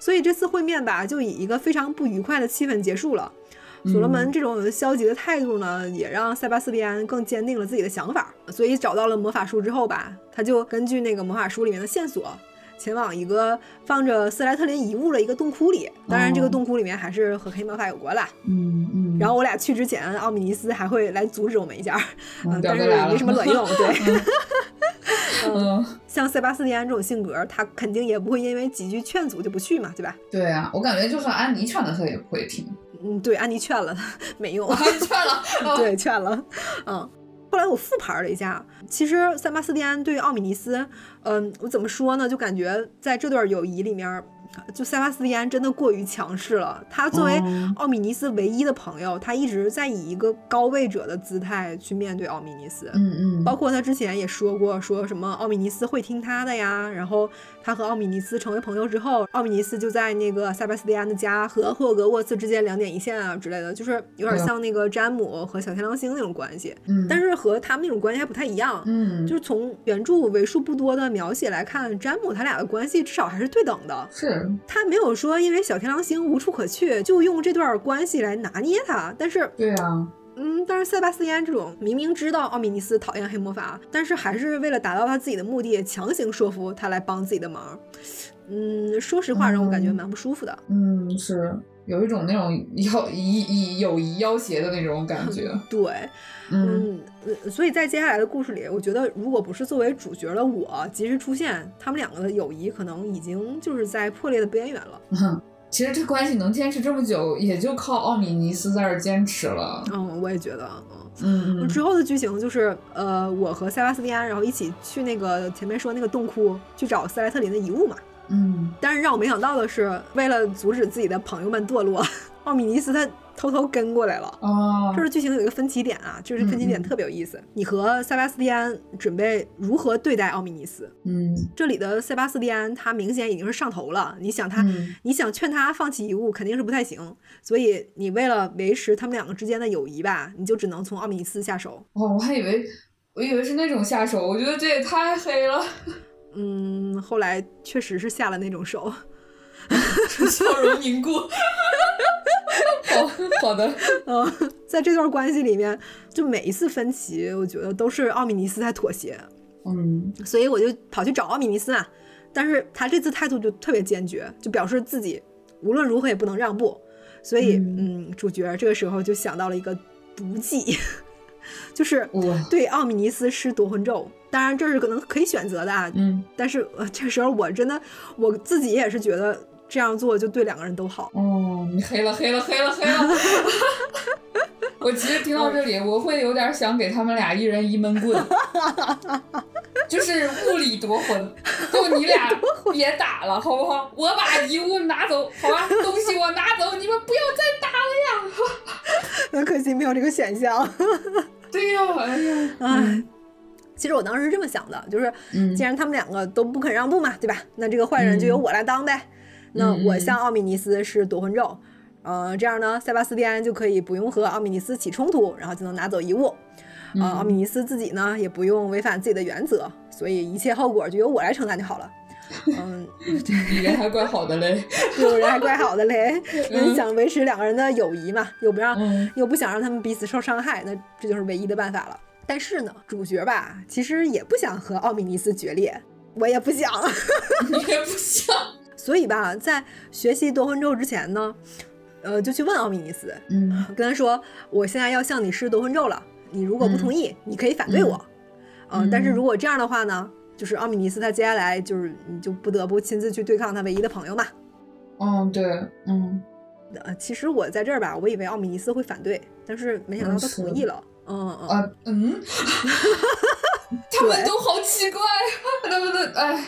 所以这次会面吧，就以一个非常不愉快的气氛结束了。所罗门这种消极的态度呢，也让塞巴斯蒂安更坚定了自己的想法。所以找到了魔法书之后吧，他就根据那个魔法书里面的线索。前往一个放着斯莱特林遗物的一个洞窟里，当然这个洞窟里面还是和黑魔法有关啦。嗯嗯。然后我俩去之前，奥米尼斯还会来阻止我们一下，嗯但是没什么卵用。对。嗯，像塞巴斯蒂安这种性格，他肯定也不会因为几句劝阻就不去嘛，对吧？对啊，我感觉就算安妮劝了，他也不会听。嗯，对，安妮劝了，没用。劝了。对，劝了。嗯。后来我复盘了一下，其实塞巴斯蒂安对于奥米尼斯，嗯，我怎么说呢？就感觉在这段友谊里面。就塞巴斯蒂安真的过于强势了。他作为奥米尼斯唯一的朋友，他一直在以一个高位者的姿态去面对奥米尼斯。嗯嗯。包括他之前也说过，说什么奥米尼斯会听他的呀。然后他和奥米尼斯成为朋友之后，奥米尼斯就在那个塞巴斯蒂安的家和霍格沃茨之间两点一线啊之类的，就是有点像那个詹姆和小天狼星那种关系。嗯。但是和他们那种关系还不太一样。嗯。就是从原著为数不多的描写来看，詹姆他俩的关系至少还是对等的。是。他没有说因为小天狼星无处可去，就用这段关系来拿捏他。但是，对啊，嗯，但是塞巴斯蒂安这种明明知道奥米尼斯讨厌黑魔法，但是还是为了达到他自己的目的，强行说服他来帮自己的忙。嗯，说实话，让我感觉蛮不舒服的。嗯，是。有一种那种要以以友谊要挟的那种感觉，对，嗯，所以在接下来的故事里，我觉得如果不是作为主角的我及时出现，他们两个的友谊可能已经就是在破裂的边缘了。其实这关系能坚持这么久，也就靠奥米尼斯在这坚持了。嗯，我也觉得，嗯嗯。之后的剧情就是，呃，我和塞巴斯蒂安，然后一起去那个前面说那个洞窟去找斯莱特林的遗物嘛。嗯。但是让我没想到的是，为了阻止自己的朋友们堕落，奥米尼斯他。偷偷跟过来了哦，这是剧情有一个分歧点啊，就是分歧点特别有意思。你和塞巴斯蒂安准备如何对待奥米尼斯？嗯，这里的塞巴斯蒂安他明显已经是上头了。你想他，你想劝他放弃遗物肯定是不太行，所以你为了维持他们两个之间的友谊吧，你就只能从奥米尼斯下手。哦，我还以为我以为是那种下手，我觉得这也太黑了。嗯，后来确实是下了那种手，笑容凝固。好好的，嗯，在这段关系里面，就每一次分歧，我觉得都是奥米尼斯在妥协，嗯，所以我就跑去找奥米尼斯嘛，但是他这次态度就特别坚决，就表示自己无论如何也不能让步，所以，嗯，主角这个时候就想到了一个毒计，就是对奥米尼斯施夺魂咒，当然这是可能可以选择的啊，嗯，但是呃，这时候我真的我自己也是觉得。这样做就对两个人都好。哦，你黑了，黑了，黑了，黑了！我其实听到这里，我会有点想给他们俩一人一闷棍，就是物理夺魂，就你俩 别打了，好不好？我把遗物拿走，好吧？东西我拿走，你们不要再打了呀！很可惜没有这个选项。对呀，哎呀，哎，其实我当时是这么想的，就是既然他们两个都不肯让步嘛，对吧？那这个坏人就由我来当呗。那我像奥米尼斯是夺魂咒，呃，这样呢，塞巴斯蒂安就可以不用和奥米尼斯起冲突，然后就能拿走遗物。呃，奥米尼斯自己呢也不用违反自己的原则，所以一切后果就由我来承担就好了。嗯，人还怪好的嘞，有人还怪好的嘞。嗯，想维持两个人的友谊嘛，又不让，又不想让他们彼此受伤害，那这就是唯一的办法了。但是呢，主角吧，其实也不想和奥米尼斯决裂，我也不想，你也不想。所以吧，在学习夺魂咒之前呢，呃，就去问奥米尼斯，嗯，跟他说，我现在要向你施夺魂咒了，你如果不同意，你可以反对我，嗯，但是如果这样的话呢，就是奥米尼斯他接下来就是你就不得不亲自去对抗他唯一的朋友嘛。嗯，对，嗯，呃，其实我在这儿吧，我以为奥米尼斯会反对，但是没想到他同意了，嗯嗯。啊嗯，他们都好奇怪，他们的哎，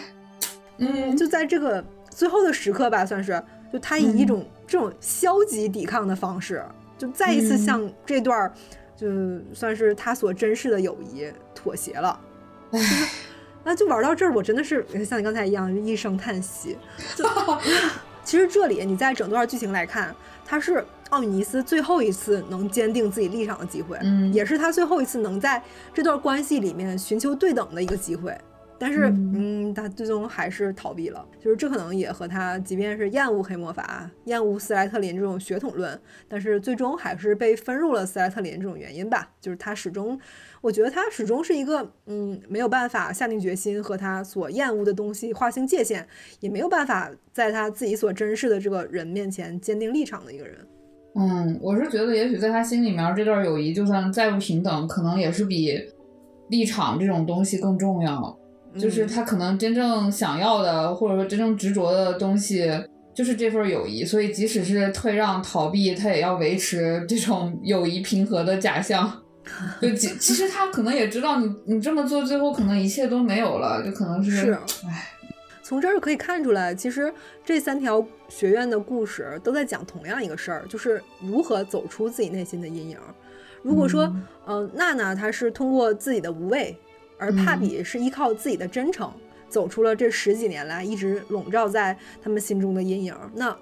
嗯，就在这个。最后的时刻吧，算是就他以一种这种消极抵抗的方式，就再一次向这段就算是他所珍视的友谊妥协了。唉，那就玩到这儿，我真的是像你刚才一样一声叹息。其实这里你在整段剧情来看，他是奥米尼斯最后一次能坚定自己立场的机会，嗯，也是他最后一次能在这段关系里面寻求对等的一个机会。但是，嗯，他最终还是逃避了。就是这可能也和他，即便是厌恶黑魔法、厌恶斯莱特林这种血统论，但是最终还是被分入了斯莱特林这种原因吧。就是他始终，我觉得他始终是一个，嗯，没有办法下定决心和他所厌恶的东西划清界限，也没有办法在他自己所珍视的这个人面前坚定立场的一个人。嗯，我是觉得，也许在他心里面，这段友谊就算再不平等，可能也是比立场这种东西更重要。就是他可能真正想要的，或者说真正执着的东西，就是这份友谊。所以即使是退让、逃避，他也要维持这种 友谊平和的假象。就其其实他可能也知道，你你这么做，最后可能一切都没有了，就可能是。是。唉，从这儿可以看出来，其实这三条学院的故事都在讲同样一个事儿，就是如何走出自己内心的阴影。如果说，嗯，娜娜她是通过自己的无畏。而帕比是依靠自己的真诚走出了这十几年来一直笼罩在他们心中的阴影。那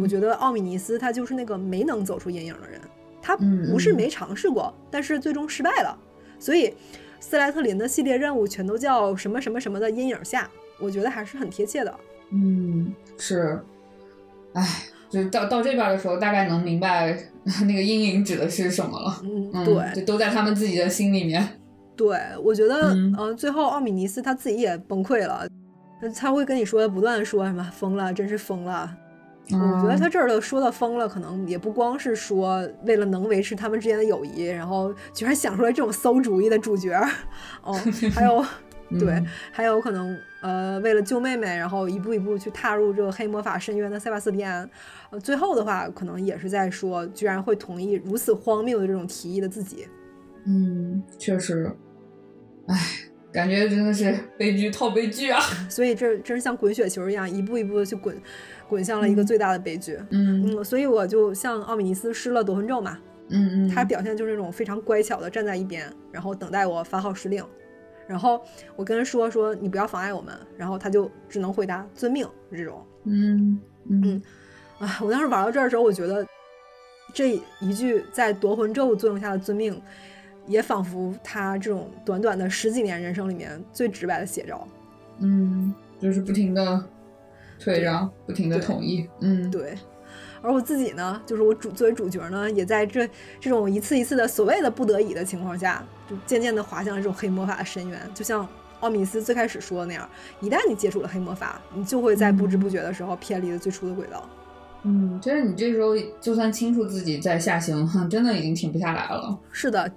我觉得奥米尼斯他就是那个没能走出阴影的人，他不是没尝试过，但是最终失败了。所以斯莱特林的系列任务全都叫什么什么什么的阴影下，我觉得还是很贴切的。嗯，是。唉，就到到这边的时候，大概能明白 那个阴影指的是什么了。嗯，对，就都在他们自己的心里面。对，我觉得，嗯，最后奥米尼斯他自己也崩溃了，他会跟你说，不断的说什么疯了，真是疯了。我觉得他这儿的说的疯了，可能也不光是说为了能维持他们之间的友谊，然后居然想出来这种馊主意的主角，哦，还有，对，还有可能呃，为了救妹妹，然后一步一步去踏入这个黑魔法深渊的塞巴斯蒂安，呃，最后的话可能也是在说，居然会同意如此荒谬的这种提议的自己。嗯，确实，唉，感觉真的是悲剧套悲剧啊！所以这真是像滚雪球一样，一步一步的去滚，滚向了一个最大的悲剧。嗯嗯，所以我就向奥米尼斯施了夺魂咒嘛。嗯嗯，他表现就是那种非常乖巧的站在一边，然后等待我发号施令。然后我跟他说说你不要妨碍我们，然后他就只能回答遵命这种。嗯嗯啊，我当时玩到这儿的时候，我觉得这一句在夺魂咒作用下的遵命，也仿佛他这种短短的十几年人生里面最直白的写照。嗯，就是不停的退让，不停的统一。嗯，对。而我自己呢，就是我主作为主角呢，也在这这种一次一次的所谓的不得已的情况下，就渐渐的滑向了这种黑魔法的深渊。就像奥米斯最开始说的那样，一旦你接触了黑魔法，你就会在不知不觉的时候偏离了最初的轨道。嗯，其实你这时候就算清楚自己在下行，真的已经停不下来了。是的，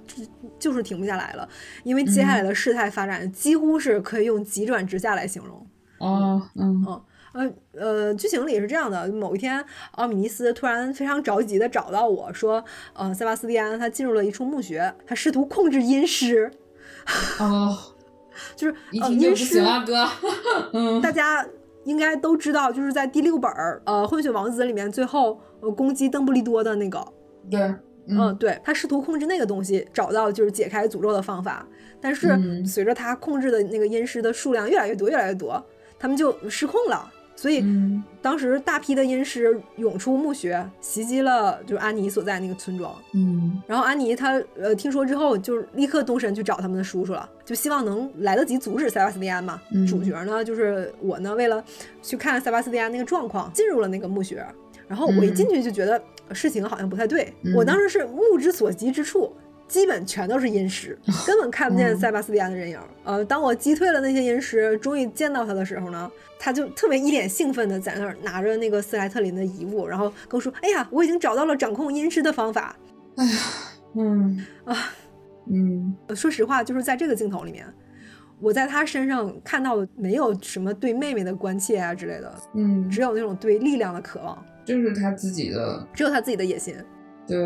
就是停不下来了，因为接下来的事态发展几乎是可以用急转直下来形容。哦，嗯嗯。呃呃，剧情里是这样的：某一天，奥米尼斯突然非常着急的找到我说，呃，塞巴斯蒂安他进入了一处墓穴，他试图控制阴尸。哦，就是一听就不行啊，哥。嗯，大家应该都知道，就是在第六本儿呃《混血王子》里面，最后呃攻击邓布利多的那个。对，嗯，对他试图控制那个东西，找到就是解开诅咒的方法，但是随着他控制的那个阴尸的数量越来越多，越来越多，他们就失控了。所以，当时大批的阴尸涌出墓穴，袭击了就是安妮所在那个村庄。嗯，然后安妮她呃听说之后，就立刻动身去找他们的叔叔了，就希望能来得及阻止塞巴斯蒂安嘛。主角呢，就是我呢，为了去看塞巴斯蒂安那个状况，进入了那个墓穴。然后我一进去就觉得事情好像不太对，我当时是目之所及之处。基本全都是阴尸，根本看不见塞巴斯蒂安的人影。呃，当我击退了那些阴尸，终于见到他的时候呢，他就特别一脸兴奋的在那儿拿着那个斯莱特林的遗物，然后跟我说：“哎呀，我已经找到了掌控阴尸的方法。”哎呀，嗯啊，嗯，说实话，就是在这个镜头里面，我在他身上看到的没有什么对妹妹的关切啊之类的，嗯，只有那种对力量的渴望，就是他自己的，只有他自己的野心。对，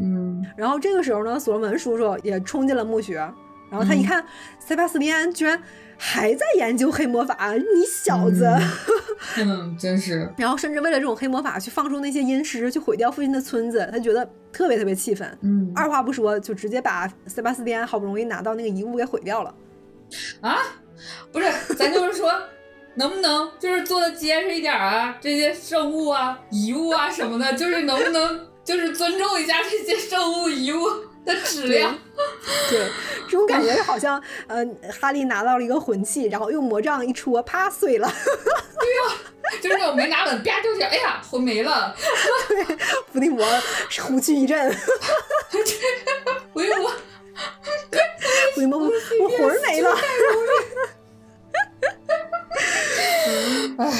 嗯，然后这个时候呢，所罗门叔叔也冲进了墓穴，然后他一看，塞巴斯蒂安居然还在研究黑魔法，你小子，嗯，真是，然后甚至为了这种黑魔法去放出那些阴尸，去毁掉附近的村子，他觉得特别特别气愤，嗯，二话不说就直接把塞巴斯蒂安好不容易拿到那个遗物给毁掉了，啊，不是，咱就是说，能不能就是做的结实一点啊？这些圣物啊、遗物啊什么的，就是能不能？就是尊重一下这些圣物遗物的质量，对，这种感觉好像，呃，哈利拿到了一个魂器，然后用魔杖一戳，啪碎了。对呀，就是那种没拿稳，啪丢下，哎呀，魂没了。对，伏地魔呼气一阵，伏地魔，伏地魔，我我魂没了。唉，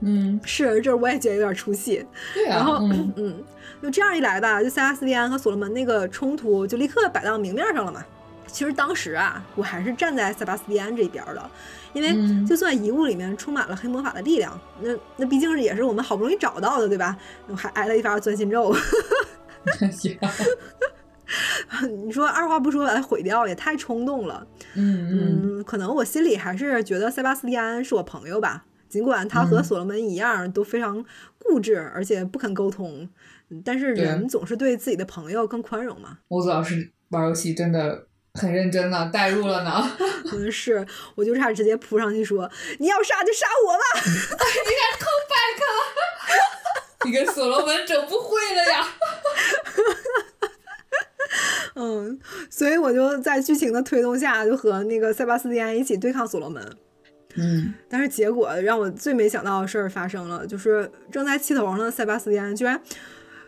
嗯，是，这我也觉得有点出戏。对啊，然后，嗯 嗯。就这样一来吧，就塞巴斯蒂安和所罗门那个冲突就立刻摆到明面上了嘛。其实当时啊，我还是站在塞巴斯蒂安这边的，因为就算遗物里面充满了黑魔法的力量，那那毕竟是也是我们好不容易找到的，对吧？我还挨了一发钻心咒。你说二话不说把它毁掉也太冲动了。嗯嗯，可能我心里还是觉得塞巴斯蒂安是我朋友吧，尽管他和所罗门一样都非常固执，而且不肯沟通。但是人总是对自己的朋友更宽容嘛。欧子老师玩游戏真的很认真呢，代入了呢。嗯，是，我就差直接扑上去说：“你要杀就杀我吧！”你敢 come back 了？你跟所罗门整不会了呀！嗯，所以我就在剧情的推动下，就和那个塞巴斯蒂安一起对抗所罗门。嗯，但是结果让我最没想到的事儿发生了，就是正在气头上的塞巴斯蒂安居然。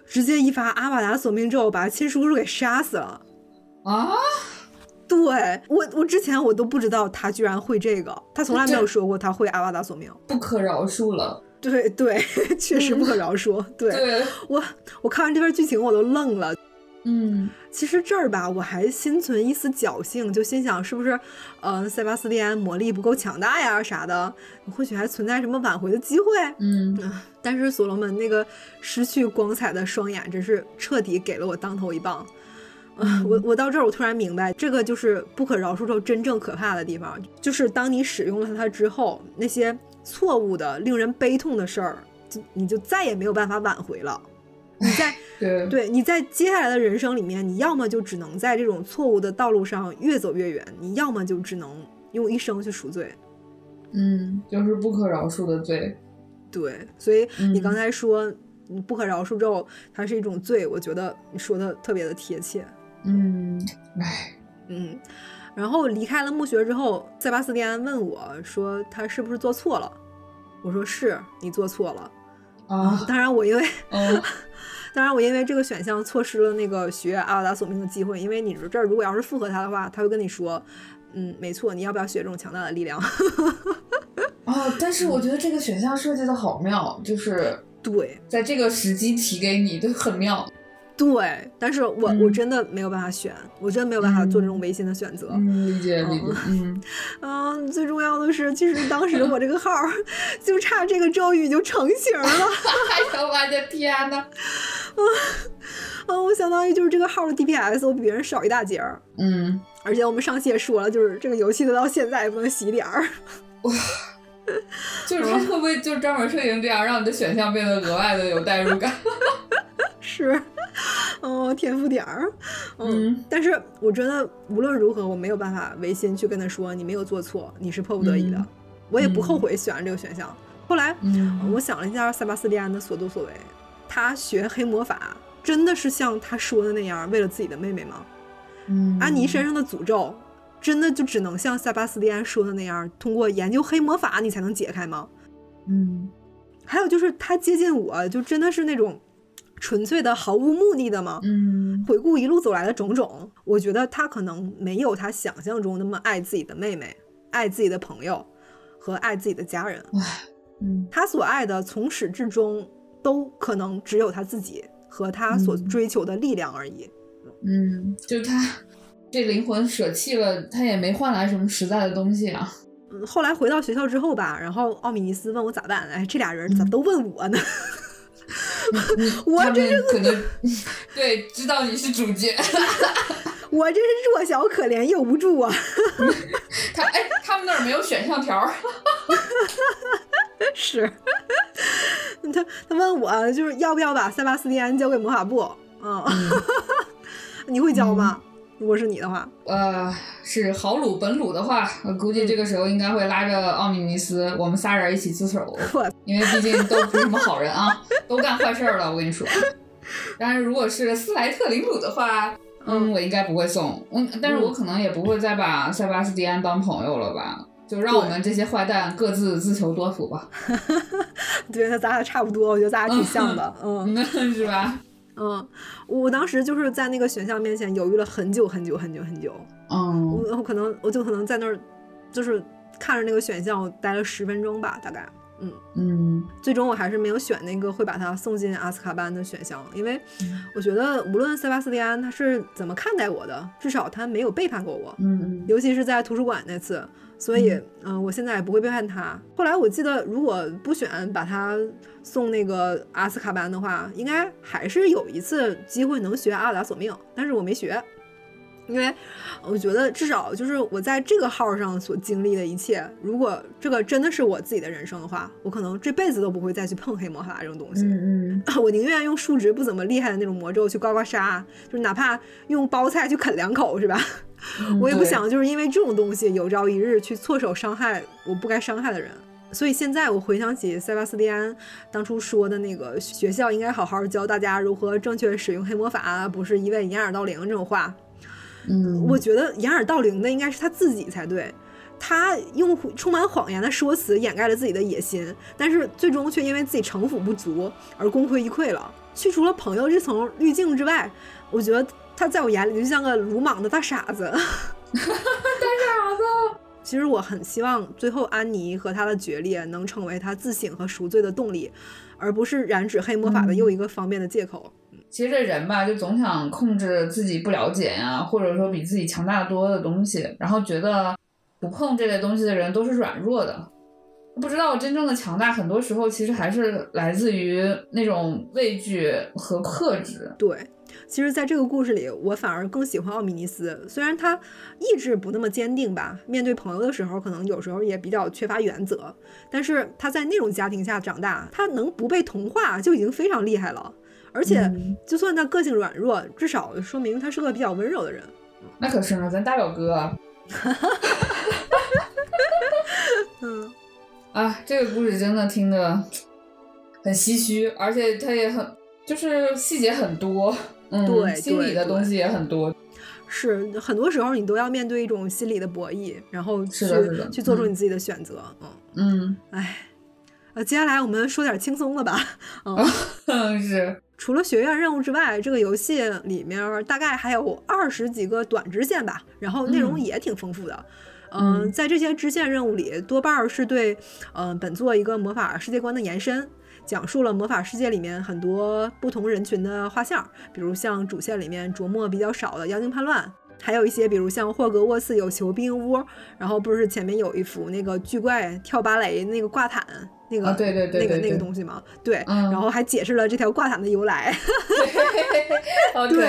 直接一发阿瓦达索命咒，把亲叔叔给杀死了啊！对我，我之前我都不知道他居然会这个，他从来没有说过他会阿瓦达索命，不可饶恕了。对对，确实不可饶恕。对，对我我看完这段剧情我都愣了。嗯，其实这儿吧，我还心存一丝侥幸，就心想是不是，呃，塞巴斯蒂安魔力不够强大呀啥的，或许还存在什么挽回的机会。嗯，但是所罗门那个失去光彩的双眼，真是彻底给了我当头一棒。啊，我我到这儿，我突然明白，这个就是不可饶恕咒真正可怕的地方，就是当你使用了它之后，那些错误的、令人悲痛的事儿，就你就再也没有办法挽回了。你在 对对，你在接下来的人生里面，你要么就只能在这种错误的道路上越走越远，你要么就只能用一生去赎罪。嗯，就是不可饶恕的罪。对，所以你刚嗯才说嗯不可饶恕之后它是一种罪，我觉得你说的特别的贴切。嗯，唉，嗯，然后离开了墓穴之后，塞巴斯蒂安问我说他是不是做错了？我说是你做错了。啊，当然我因为嗯当然，我因为这个选项错失了那个学阿瓦达索命的机会。因为你这儿如果要是复合他的话，他会跟你说，嗯，没错，你要不要学这种强大的力量？哦，但是我觉得这个选项设计的好妙，就是对在这个时机提给你，就很妙。对，但是我、我嗯真的没有办法选，我真的没有办法做这种违心的选择。嗯，理解理解，嗯嗯，最重要的是，其实当时我这个号就差这个咒语就成型了。哎呦我的天呐，嗯，我相当于就是这个号的 DPS 我比别人少一大截儿。嗯，而且我们上期也说了，就是这个游戏的到现在也不能洗脸儿。就是它会不会就专门设定这样，让你的选项变得额外的有代入感？是，哦，天赋点儿，嗯，嗯但是我觉得无论如何，我没有办法违心去跟他说你没有做错，你是迫不得已的，嗯我也不后悔选了这个选项。后来、嗯我想了一下塞巴斯蒂安的所作所为，他学黑魔法真的是像他说的那样，为了自己的妹妹吗？嗯，安妮身上的诅咒真的就只能像塞巴斯蒂安说的那样，通过研究黑魔法你才能解开吗？嗯还有就是他接近我，就真的是那种纯粹的毫无目的的吗？嗯回顾一路走来的种种，我觉得他可能没有他想象中那么爱自己的妹妹，爱自己的朋友和爱自己的家人。嗯他所爱的从始至终都可能只有他自己和他所嗯追求的力量而已。嗯，就他这灵魂舍弃了，他也没换来什么实在的东西啊。嗯，后来回到学校之后吧，然后奥米尼斯问我咋办，哎，这俩人咋都问我呢？我他这是可能对知道你是主角，我这是弱小可怜，又无助啊！他哎，他们那儿没有选项条儿。是，他他问我就是要不要把塞巴斯蒂安交给魔法部，嗯，你会教吗？如果是你的话，呃，是豪鲁本鲁的话，我估计这个时候应该会拉着奥米尼斯，我们仨人一起自首，因为毕竟都不是什么好人啊，都干坏事儿了。我跟你说，但是如果是斯莱特林鲁的话，嗯，我应该不会送，嗯，但是我可能也不会再把塞巴斯蒂安当朋友了吧。就让我们这些坏蛋各自自求多福吧，对，那咱俩差不多，我觉得咱俩挺像的，嗯嗯，是吧？嗯，我当时就是在那个选项面前犹豫了很久很久很久很久，嗯我我可能我就可能在那儿就是看着那个选项，我待了十分钟吧，大概。嗯，嗯。最终我还是没有选那个会把他送进阿斯卡班的选项，因为嗯我觉得无论塞巴斯蒂安他是怎么看待我的，至少他没有背叛过我，嗯。尤其是在图书馆那次，所以嗯、呃我现在也不会背叛他。后来我记得，如果不选把他送那个阿斯卡班的话，应该还是有一次机会能学阿尔达索命，但是我没学。因为我觉得，至少就是我在这个号上所经历的一切，如果这个真的是我自己的人生的话，我可能这辈子都不会再去碰黑魔法这种东西。嗯嗯 我宁愿用数值不怎么厉害的那种魔咒去刮刮痧，就是哪怕用包菜去啃两口，是吧？嗯，我也不想就是因为这种东西有朝一日去错手伤害我不该伤害的人。所以现在我回想起塞巴斯蒂安当初说的那个学校应该好好教大家如何正确使用黑魔法，不是一味掩耳盗铃这种话，嗯，我觉得掩耳盗铃的应该是他自己才对。他用充满谎言的说辞掩盖了自己的野心，但是最终却因为自己城府不足而功亏一篑了。去除了朋友这层滤镜之外，我觉得他在我眼里就像个鲁莽的大傻子。大傻子。其实我很希望最后安妮和他的决裂能成为他自省和赎罪的动力，而不是染指黑魔法的又一个方便的借口。其实这人吧，就总想控制自己不了解呀，或者说比自己强大多的东西，然后觉得不碰这类东西的人都是软弱的。不知道真正的强大，很多时候其实还是来自于那种畏惧和克制。对，其实，在这个故事里，我反而更喜欢奥米尼斯。虽然他意志不那么坚定吧，面对朋友的时候，可能有时候也比较缺乏原则。但是他在那种家庭下长大，他能不被同化就已经非常厉害了。而且，就算他个性软弱，至少说明他是个比较温柔的人。那可是呢，咱大表哥。嗯。啊，这个故事真的听的 很唏嘘，而且他也很就是细节很多，嗯，对，心理的东西也很多。是，很多时候你都要面对一种心理的博弈，然后去去做出你自己的选择。嗯嗯，哎，呃，接下来我们说点轻松的吧。嗯，是。除了学院任务之外，这个游戏里面大概还有二十几个短支线吧，然后内容也挺丰富的。嗯，在这些支线任务里，多半是对，嗯，本作一个魔法世界观的延伸，讲述了魔法世界里面很多不同人群的画像，比如像主线里面琢磨比较少的妖精叛乱，还有一些比如像霍格沃茨有球兵屋，然后不是前面有一幅那个巨怪跳芭蕾那个挂毯。那个对对对那个那个东西嘛，对，然后还解释了这条挂毯的由来，对，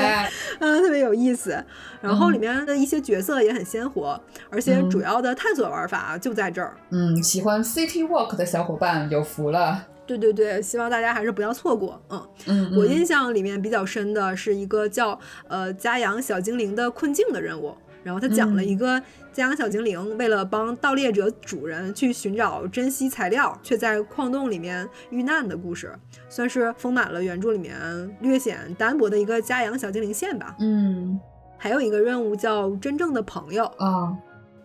嗯，特别有意思。然后里面的一些角色也很鲜活，而且主要的探索玩法就在这儿。嗯，喜欢 City Walk 的小伙伴有福了。对对对，希望大家还是不要错过。嗯嗯，我印象里面比较深的是一个叫呃家养小精灵的困境的任务。然后他讲了一个家养小精灵为了帮盗猎者主人去寻找珍稀材料，却在矿洞里面遇难的故事，算是丰满了原著里面略显单薄的一个家养小精灵线吧。嗯，还有一个任务叫真正的朋友啊，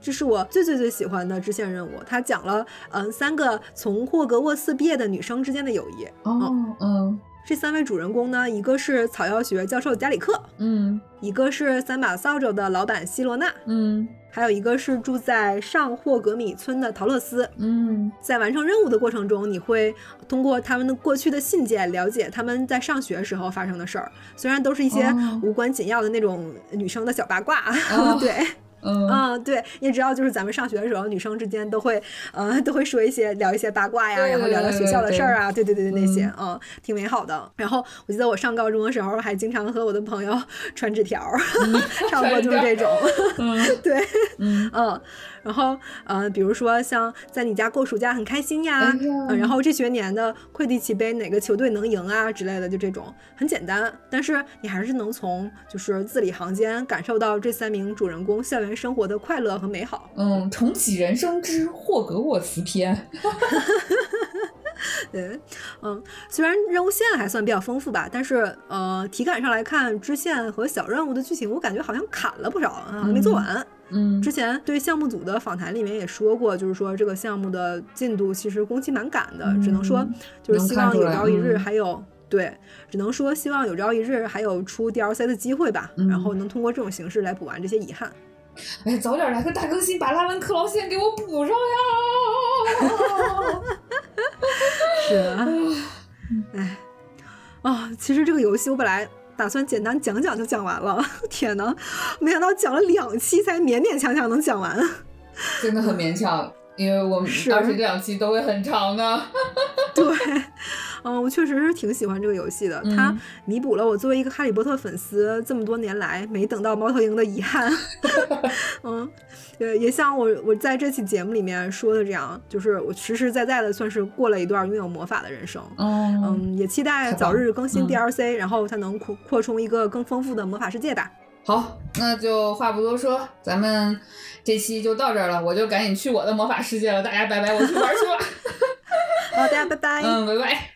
这是我最最最喜欢的支线任务。他讲了嗯三个从霍格沃茨毕业的女生之间的友谊。哦，嗯。这三位主人公呢，一个是草药学教授加里克，嗯，一个是三把扫帚的老板希罗娜，嗯，还有一个是住在上霍格米村的陶乐斯，嗯，在完成任务的过程中，你会通过他们的过去的信件了解他们在上学时候发生的事儿，虽然都是一些无关紧要的那种女生的小八卦，对。嗯。对，也知道就是咱们上学的时候，女生之间都会，呃，都会说一些聊一些八卦呀，然后聊聊学校的事儿啊，对对对对，那些，嗯，挺美好的。然后我记得我上高中的时候，还经常和我的朋友 传纸条，差不多就是这种，对，嗯。然后，呃，比如说像在你家过暑假很开心呀，然后这学年的快递奇杯哪个球队能赢啊之类的，就这种很简单，但是你还是能从就是字里行间感受到这三名主人公校园生活的快乐和美好。嗯，重启人生之霍格沃茨篇。对，嗯，虽然任务线还算比较丰富吧，但是呃，体感上来看，支线和小任务的剧情，我感觉好像砍了不少啊，没做完。嗯，之前对项目组的访谈里面也说过，就是说这个项目的进度其实工期蛮赶的，只能说就是希望有朝一日还有对，只能说希望有朝一日还有出 DLC 的机会吧，然后能通过这种形式来补完这些遗憾。哎，早点来个大更新，把拉文克劳线给我补上呀！是啊，哎，啊，其实这个游戏我本来。打算简单讲讲就讲完了，天哪！没想到讲了两期才勉勉强强能讲完，真的很勉强，因为我们而且这两期都会很长的。对，嗯，我确实是挺喜欢这个游戏的，它弥补了我作为一个哈利波特粉丝这么多年来没等到猫头鹰的遗憾。嗯。对，也像我我在这期节目里面说的这样，就是我实实在在的算是过了一段拥有魔法的人生。嗯，也期待早日更新 DLC，然后它能扩扩充一个更丰富的魔法世界吧。好，那就话不多说，咱们这期就到这儿了，我就赶紧去我的魔法世界了。大家拜拜，我去玩去了。好，大家拜拜。嗯，拜拜。